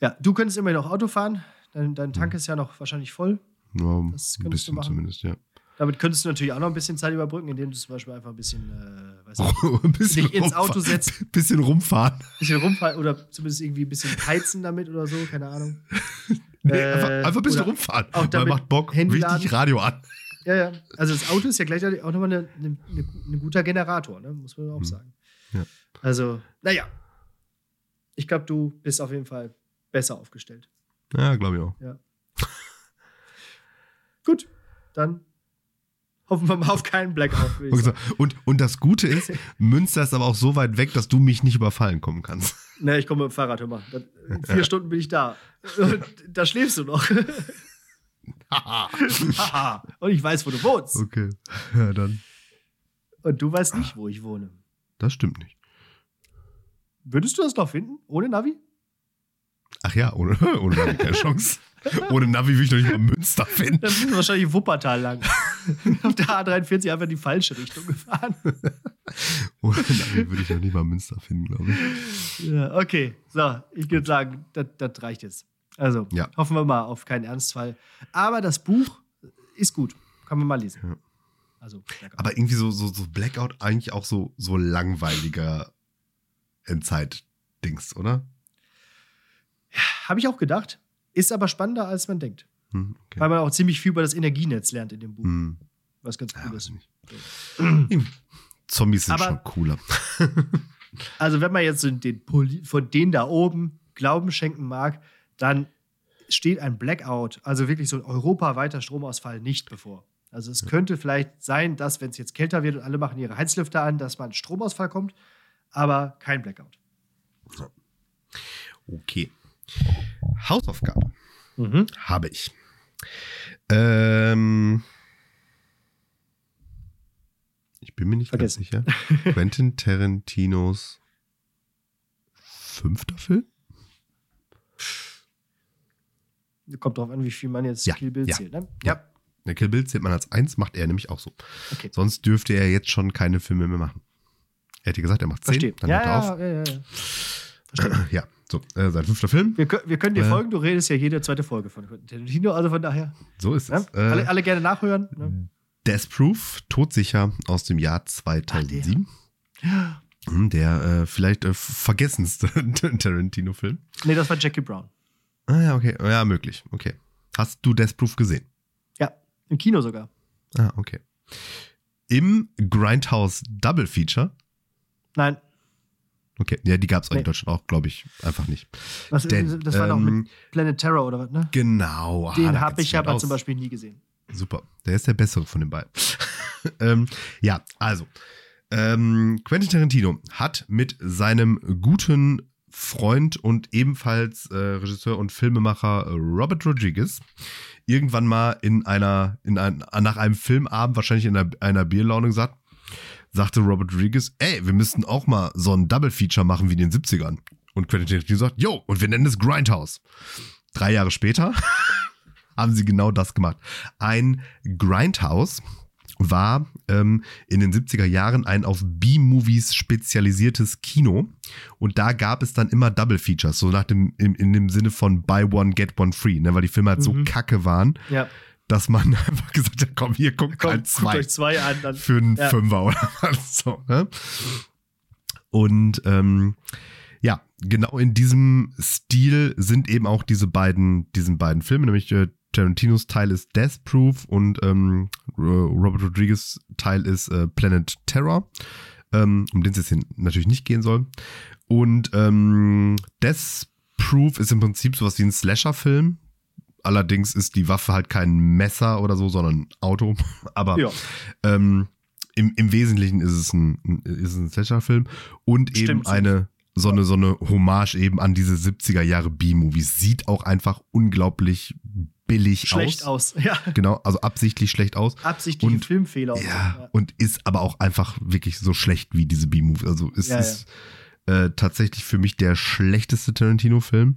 Ja. du könntest immer noch Auto fahren. Dein, dein Tank ist ja noch wahrscheinlich voll. Ja, Das ein könntest du bisschen machen. zumindest, ja. Damit könntest du natürlich auch noch ein bisschen Zeit überbrücken, indem du zum Beispiel einfach ein bisschen, äh, weiß <laughs> nicht, ein bisschen dich ins Auto setzt. <laughs> Bisschen rumfahren. ein bisschen rumfahren oder zumindest irgendwie ein bisschen heizen damit oder so, keine Ahnung. Nee, Äh, einfach, ein bisschen rumfahren. auch Man macht Bock, richtig. Radio an. Ja, ja. Also das Auto ist ja gleichzeitig auch nochmal ein eine, ein guter Generator, ne? muss man auch Hm. sagen. Ja. Also, naja. Ich glaube, du bist auf jeden Fall besser aufgestellt. Ja, glaube ich auch. <laughs> Gut, dann mal <laughs> auf keinen Blackout. Und, und, das Gute ist, <laughs> Münster ist aber auch so weit weg, dass du mich nicht überfallen kommen kannst. Ne, ich komme mit dem Fahrrad, hör mal. In vier Stunden bin ich da. Und da schläfst du noch. Haha. <laughs> Und ich weiß, wo du wohnst. okay. Ja, dann. Und du weißt nicht, wo ich wohne. Das stimmt nicht. Würdest du das noch finden? Ohne Navi? Ach ja, ohne, <laughs> ohne Navi keine Chance. Ohne Navi will ich doch nicht mal Münster finden. Dann sind wir wahrscheinlich Wuppertal lang. Auf der A43 einfach in die falsche Richtung gefahren. Ohne Navi würde ich noch nicht mal Münster finden, <laughs> <laughs> glaube ich. Ja, okay, so, ich würde sagen, das, das reicht jetzt. Also, Ja. hoffen wir mal auf keinen Ernstfall. Aber das Buch ist gut. Kann man mal lesen. Ja. Also, Blackout. Aber irgendwie so, so, so Blackout eigentlich auch so, so langweiliger Endzeit-Dings, oder? Habe ich auch gedacht. Ist aber spannender, als man denkt. Hm, okay. Weil man auch ziemlich viel über das Energienetz lernt in dem Buch. Hm. Was ganz Ja, cool weiß ist. nicht. <clears throat> Zombies sind Aber- schon cooler. <laughs> Also, wenn man jetzt so den, Poli- von denen da oben Glauben schenken mag, dann steht ein Blackout, also wirklich so ein europaweiter Stromausfall, nicht bevor. Also, es könnte vielleicht sein, dass, wenn es jetzt kälter wird und alle machen ihre Heizlüfter an, dass mal ein Stromausfall kommt, aber kein Blackout. Okay. Hausaufgabe Mhm. habe ich. Ähm, ich bin mir nicht ganz Vergessen. sicher. <laughs> Quentin Tarantinos fünfter Film? Kommt drauf an, wie viel man jetzt Ja, Kill Bill ja, zählt, ne? ja. Der Kill Bill zählt man als eins, macht er nämlich auch so. Okay. Sonst dürfte er jetzt schon keine Filme mehr machen. Er hätte gesagt, er macht zehn, Verstehe. dann Ja, hört er ja, auf. ja, ja, ja. <laughs> Ja, so, äh, sein fünfter Film. Wir, wir können dir Äh. folgen, du redest ja jede zweite Folge von Tarantino, also von daher. So ist es. Äh, alle, alle gerne nachhören. Ne? Death Proof, todsicher aus dem Jahr 2007. Hm, der äh, vielleicht äh, vergessenste <laughs> Tarantino-Film. Nee, das war Jackie Brown. Ah ja, okay. Ja, möglich. Okay. Hast du Death Proof gesehen? Ja, im Kino sogar. Ah, okay. Im Grindhouse Double Feature. Nein, Okay, ja, die gab es in Nee. Deutschland auch, glaube ich, einfach nicht. was, Denn, das war doch ähm, mit Planet Terror oder was, ne? Genau. ah, Den da habe ich aber aus. zum Beispiel nie gesehen. Super. Der ist der bessere von den beiden. <laughs> ähm, ja, also. Ähm, Quentin Tarantino hat mit seinem guten Freund und ebenfalls äh, Regisseur und Filmemacher äh, Robert Rodriguez irgendwann mal in einer, in ein, nach einem Filmabend, wahrscheinlich in einer, einer Bierlaune gesagt, sagte Robert Rodriguez, ey, wir müssten auch mal so ein Double-Feature machen wie in den 70ern. Und Quentin Tarantino sagt, yo, und wir nennen es Grindhouse. Drei Jahre später <laughs> haben sie genau das gemacht. Ein Grindhouse war ähm, in den 70er Jahren ein auf B-Movies spezialisiertes Kino. Und da gab es dann immer Double Features, so nach dem, in, in dem Sinne von Buy One, Get One Free, ne? weil die Filme halt so Mhm. kacke waren, Ja, dass man <laughs> einfach gesagt hat, komm, hier, guckt komm, halt guckt zwei euch zwei an. Dann. für einen Ja. Fünfer oder <laughs> was so. Ne? Und ähm, ja, genau in diesem Stil sind eben auch diese beiden, diesen beiden Filme, nämlich äh, Tarantinos Teil ist Death Proof und ähm, Ro- Robert Rodriguez Teil ist äh, Planet Terror, ähm, um den es jetzt hier natürlich nicht gehen soll. Und ähm, Death Proof ist im Prinzip sowas wie ein Slasher-Film. Allerdings ist die Waffe halt kein Messer oder so, sondern ein Auto. <laughs> Aber Ja, ähm, im, Im Wesentlichen ist es ein, ist es ein Slasher-Film und eben Stimmt. eine so eine, so eine Hommage eben an diese 70er Jahre B-Movies. Sieht auch einfach unglaublich billig schlecht aus. aus. <laughs> Ja, Genau, also absichtlich schlecht aus. absichtliche Und- Filmfehler. so. Ja, und ist aber auch einfach wirklich so schlecht wie diese B-Movies. Also es Ja, ist Äh, tatsächlich für mich der schlechteste Tarantino-Film.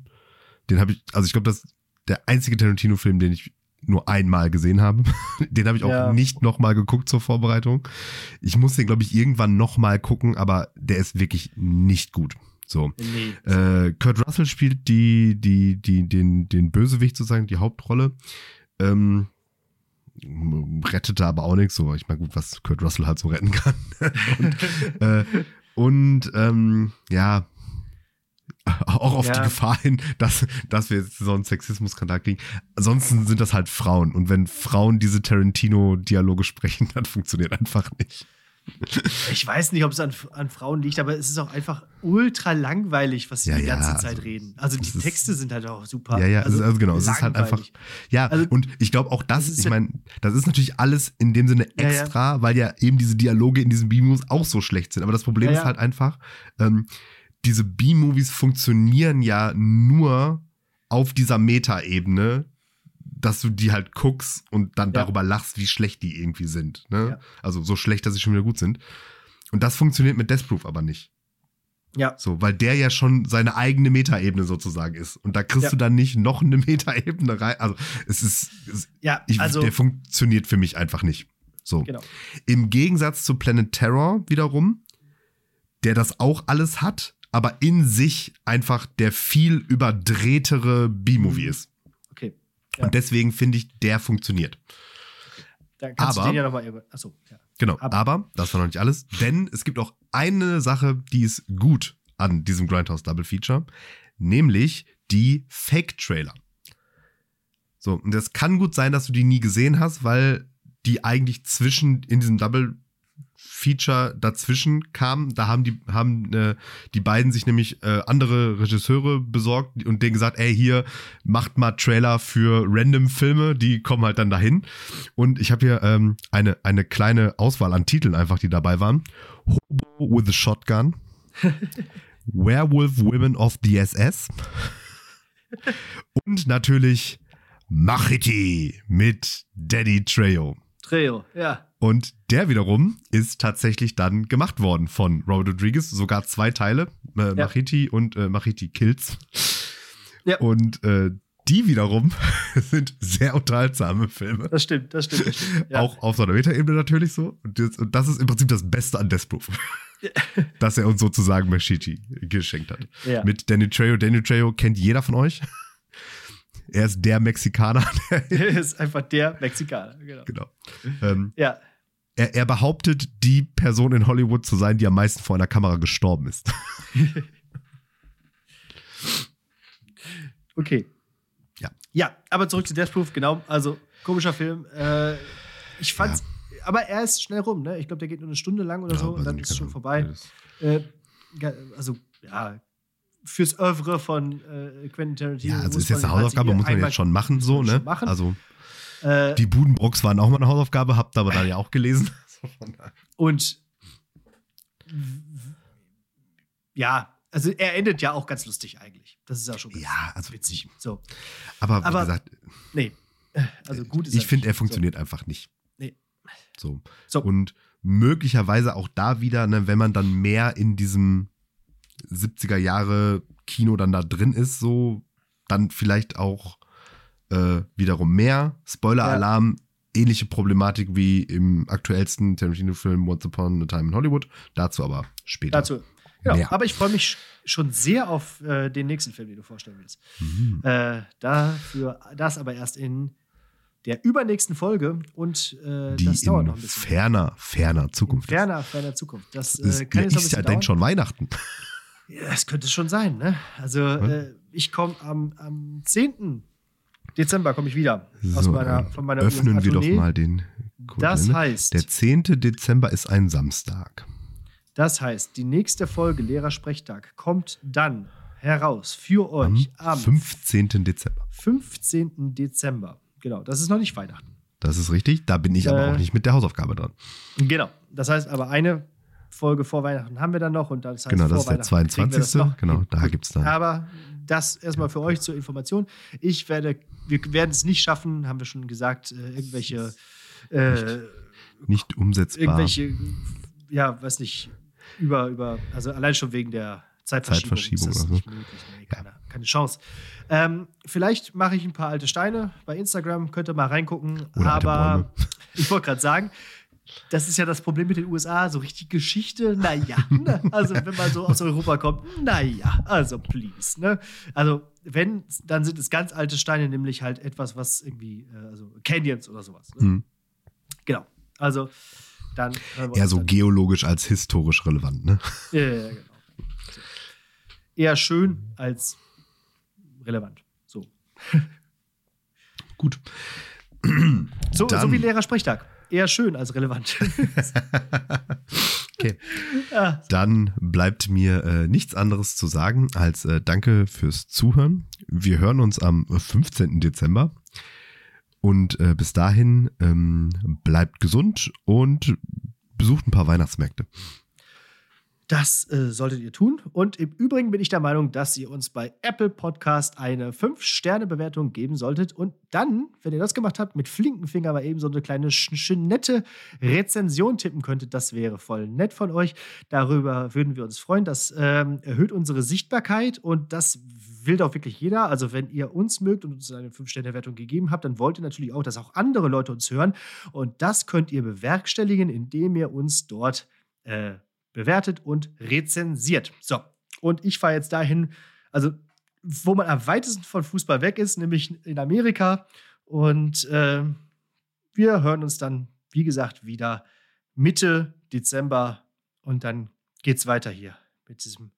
Den habe ich, also ich glaube, das der einzige Tarantino-Film, den ich nur einmal gesehen habe. <laughs> den habe ich auch Ja. nicht nochmal geguckt zur Vorbereitung. Ich muss den, glaube ich, irgendwann nochmal gucken, aber der ist wirklich nicht gut. So. Nee. Äh, Kurt Russell spielt die, die, die, den, den Bösewicht sozusagen, die Hauptrolle. Ähm, rettete aber auch nichts. So, ich meine, gut, was Kurt Russell halt so retten kann. <laughs> und äh, und ähm, ja, <laughs> auch auf Ja. die Gefahr hin, dass, dass wir jetzt so einen Sexismus-Skandal kriegen. Ansonsten sind das halt Frauen. Und wenn Frauen diese Tarantino-Dialoge sprechen, <laughs> dann funktioniert einfach nicht. Ich weiß nicht, ob es an, an Frauen liegt, aber es ist auch einfach ultra langweilig, was sie Ja, die ganze ja, Zeit also, reden. Also die ist- Texte sind halt auch super. Ja, ja, also, also genau, es ist halt einfach. Ja, Also, und ich glaube auch das, das ist ich meine, das ist natürlich alles in dem Sinne Ja, ja. extra, weil ja eben diese Dialoge in diesen B-Movies auch so schlecht sind. Aber das Problem ist halt einfach, ähm, diese B-Movies funktionieren ja nur auf dieser Meta-Ebene, dass du die halt guckst und dann Ja. darüber lachst, wie schlecht die irgendwie sind. Ne? Ja. Also so schlecht, dass sie schon wieder gut sind. Und das funktioniert mit Death Proof aber nicht. Ja, So, weil der ja schon seine eigene Metaebene sozusagen ist. Und da kriegst Ja. du dann nicht noch eine <laughs> Metaebene rein. Also, es ist, es, ja, ich, also der funktioniert für mich einfach nicht. So. genau. Im Gegensatz zu Planet Terror wiederum, der das auch alles hat, aber in sich einfach der viel überdrehtere B-Movie Mhm. ist. Okay. Ja. Und deswegen finde ich, der funktioniert. Dann kannst aber- du den ja nochmal. Achso, ja. Genau, Aber- aber, das war noch nicht alles, denn es gibt auch eine Sache, die ist gut an diesem Grindhouse Double Feature, nämlich die Fake-Trailer. So, und das kann gut sein, dass du die nie gesehen hast, weil die eigentlich zwischen, in diesem Double Feature dazwischen kamen. Da haben die, haben äh, die beiden sich nämlich äh, andere Regisseure besorgt und denen gesagt, ey, hier, macht mal Trailer für random Filme, die kommen halt dann dahin. Und ich habe hier ähm, eine, eine kleine Auswahl an Titeln einfach, die dabei waren. Hobo with a Shotgun. <laughs> Werewolf Women of the SS. Und natürlich Machete mit Daddy Trejo. Treo, ja. Und der wiederum ist tatsächlich dann gemacht worden von Robert Rodriguez, sogar zwei Teile, äh, Ja. Machete und äh, Machete Kills. Ja. Und äh, die wiederum <laughs> sind sehr unterhaltsame Filme. Das stimmt, das stimmt. Das stimmt. Ja. Auch auf seiner Metaebene natürlich so. Und das, und das ist im Prinzip das Beste an Death Proof. <laughs> dass er uns sozusagen Machete geschenkt hat. Ja. Mit Danny Trejo. Danny Trejo kennt jeder von euch. Er ist der Mexikaner. Der, <laughs> ist einfach der Mexikaner, genau. genau. Ähm, Ja, er, er behauptet, die Person in Hollywood zu sein, die am meisten vor einer Kamera gestorben ist. <laughs> okay. Ja. Ja, aber zurück zu Death Proof, genau. Also, komischer Film. Äh, ich fand's, aber er ist schnell rum, ne? Ich glaube, der geht nur eine Stunde lang oder so und dann ist es schon vorbei. Äh, ja, also, ja, fürs Oeuvre von äh, Quentin Tarantino. Ja, also ist jetzt eine Hausaufgabe, halt muss man jetzt schon machen, so, ne? schon machen. Also, Äh, die Budenbrocks waren auch mal eine Hausaufgabe, habt aber dann ja auch gelesen. <laughs> Und ja, also er endet ja auch ganz lustig eigentlich. Das ist ja schon ganz Ja, also- witzig. So, Aber wie Aber- gesagt, nee. Also gut ist ich finde, er funktioniert einfach nicht. Nee. So. So. Und möglicherweise auch da wieder, ne, wenn man dann mehr in diesem 70er Jahre Kino dann da drin ist, so, dann vielleicht auch äh, wiederum mehr. Spoiler-Alarm, ähnliche Problematik wie im aktuellsten Tarantino-Film Once Upon a Time in Hollywood. Dazu aber später. Dazu. Genau. Mehr. Aber ich freue mich schon sehr auf äh, den nächsten Film, den du vorstellen willst. Mhm. Äh, dafür, das aber erst in der übernächsten Folge und äh, Die das dauert in noch ein bisschen. ferner, ferner Zukunft. ist. ferner, ferner Zukunft. Das äh, kann ja, jetzt ist ja dann dauern. schon Weihnachten. Ja, das könnte schon sein, ne? Also, äh, ich komme am, am 10. Dezember komme ich wieder aus So, meiner, meiner Öffnen wir doch mal den Das Kalender. heißt, Der 10. Dezember ist ein Samstag. das heißt, die nächste Folge Lehrersprechtag kommt dann heraus für Am euch am 15. Dezember. 15. Dezember. Genau, das ist noch nicht Weihnachten. Das ist richtig. Da bin ich aber Äh, auch nicht mit der Hausaufgabe dran. Genau. Das heißt aber eine Folge vor Weihnachten haben wir dann noch und das heißt genau, das ist der Weihnachten kriegen wir das 22. noch Genau, da gibt es dann. Aber das erstmal für euch zur Information. Ich werde, wir werden es nicht schaffen, haben wir schon gesagt, äh, irgendwelche, äh, Nicht umsetzbar. irgendwelche, ja, weiß nicht, über, über, also allein schon wegen der Zeitverschiebung, Zeitverschiebung ist das oder nicht möglich. Nee, keine, keine Chance. Ähm, vielleicht mache ich ein paar alte Steine bei Instagram, könnt ihr mal reingucken. Oder aber <laughs> ich wollte gerade sagen, das ist ja das Problem mit den USA, so richtig Geschichte, naja. Ne? Also, wenn man so aus Europa kommt, naja, also please. Ne? Also, wenn, dann sind es ganz alte Steine, nämlich halt etwas, was irgendwie, äh, also Canyons oder sowas. Ne? Hm. Genau. Also dann. Eher so geologisch als historisch relevant, ne? Ja, ja, genau. Eher schön als relevant. So. Gut. So, so wie Lehrersprechtag. Eher schön als relevant. <laughs> <laughs> okay. Ja. Dann bleibt mir äh, nichts anderes zu sagen als äh, Danke fürs Zuhören. Wir hören uns am 15. Dezember. Und äh, bis dahin ähm, bleibt gesund und besucht ein paar Weihnachtsmärkte. Das äh, solltet ihr tun. Und im Übrigen bin ich der Meinung, dass ihr uns bei Apple Podcast eine 5-Sterne-Bewertung geben solltet. Und dann, wenn ihr das gemacht habt, mit flinken Finger aber eben so eine kleine nette Rezension tippen könntet. Das wäre voll nett von euch. Darüber würden wir uns freuen. Das ähm, erhöht unsere Sichtbarkeit und das will doch wirklich jeder. Also, wenn ihr uns mögt und uns eine 5-Sterne-Wertung gegeben habt, dann wollt ihr natürlich auch, dass auch andere Leute uns hören. Und das könnt ihr bewerkstelligen, indem ihr uns dort äh, bewertet und rezensiert. So, und ich fahre jetzt dahin, also wo man am weitesten von Fußball weg ist, nämlich in Amerika. Und äh, wir hören uns dann, wie gesagt, wieder Mitte Dezember und dann geht's weiter hier mit diesem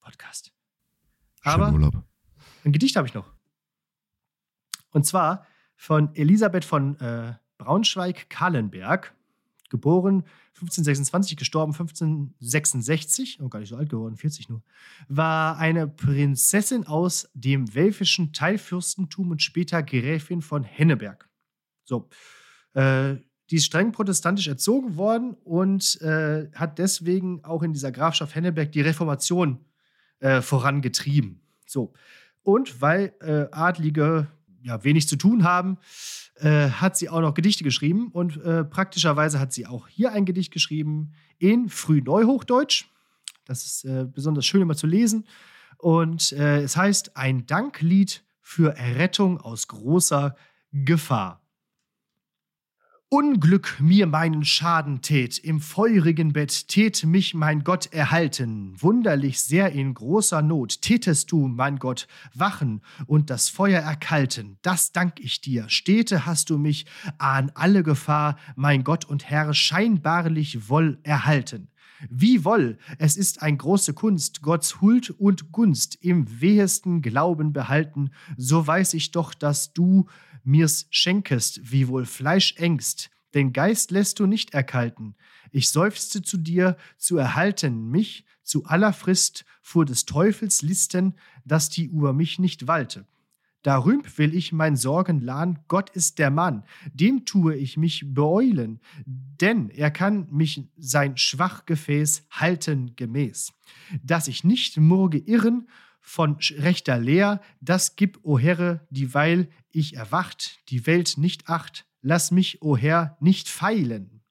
Podcast. Aber Urlaub. ein Gedicht habe ich noch. Und zwar von Elisabeth von äh, Braunschweig-Kahlenberg geboren 1526, gestorben 1566, oh, gar nicht so alt geworden, 40 nur, war eine Prinzessin aus dem welfischen Teilfürstentum und später Gräfin von Henneberg. So, äh, die ist streng protestantisch erzogen worden und äh, hat deswegen auch in dieser Grafschaft Henneberg die Reformation äh, vorangetrieben. So. Und weil äh, Adlige ja, wenig zu tun haben, äh, hat sie auch noch Gedichte geschrieben und äh, praktischerweise hat sie auch hier ein Gedicht geschrieben in Frühneuhochdeutsch. Das ist äh, besonders schön immer zu lesen. Und äh, es heißt ein Danklied für Errettung aus großer Gefahr. Unglück mir meinen Schaden tät, im feurigen Bett tät mich mein Gott erhalten, wunderlich sehr in großer Not tätest du, mein Gott, wachen und das Feuer erkalten, das dank ich dir, stete hast du mich an alle Gefahr, mein Gott und Herr, scheinbarlich woll erhalten. Wie woll, es ist ein große Kunst, Gottes Huld und Gunst im wehesten Glauben behalten, so weiß ich doch, dass du mir's schenkest, wie wohl Fleisch engst, den Geist lässt du nicht erkalten. Ich seufzte zu dir, zu erhalten mich zu aller Frist vor des Teufels Listen, dass die über mich nicht walte. Darüb will ich mein Sorgen lahn, Gott ist der Mann, dem tue ich mich beeulen, denn er kann mich sein Schwachgefäß halten gemäß. Dass ich nicht murge irren von rechter Lehr, das gib, o Herre, dieweil ich erwacht, die Welt nicht acht, lass mich, o Herr, nicht feilen.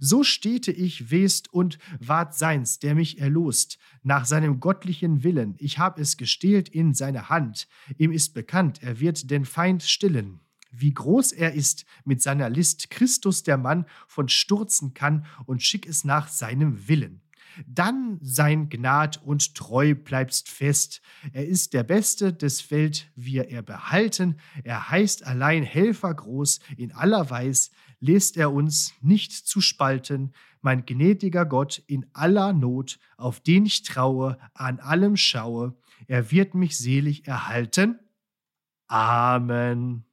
So stete ich west und ward seins, der mich erlost, nach seinem gottlichen Willen. Ich hab es gestählt in seine Hand. Ihm ist bekannt, er wird den Feind stillen. Wie groß er ist mit seiner List, Christus der Mann von stürzen kann und schick es nach seinem Willen dann sein Gnad und treu bleibst fest. Er ist der Beste des Welt, wir er behalten. Er heißt allein Helfer groß, in aller Weis lässt er uns nicht zu spalten. Mein gnädiger Gott in aller Not, auf den ich traue, an allem schaue. Er wird mich selig erhalten. Amen.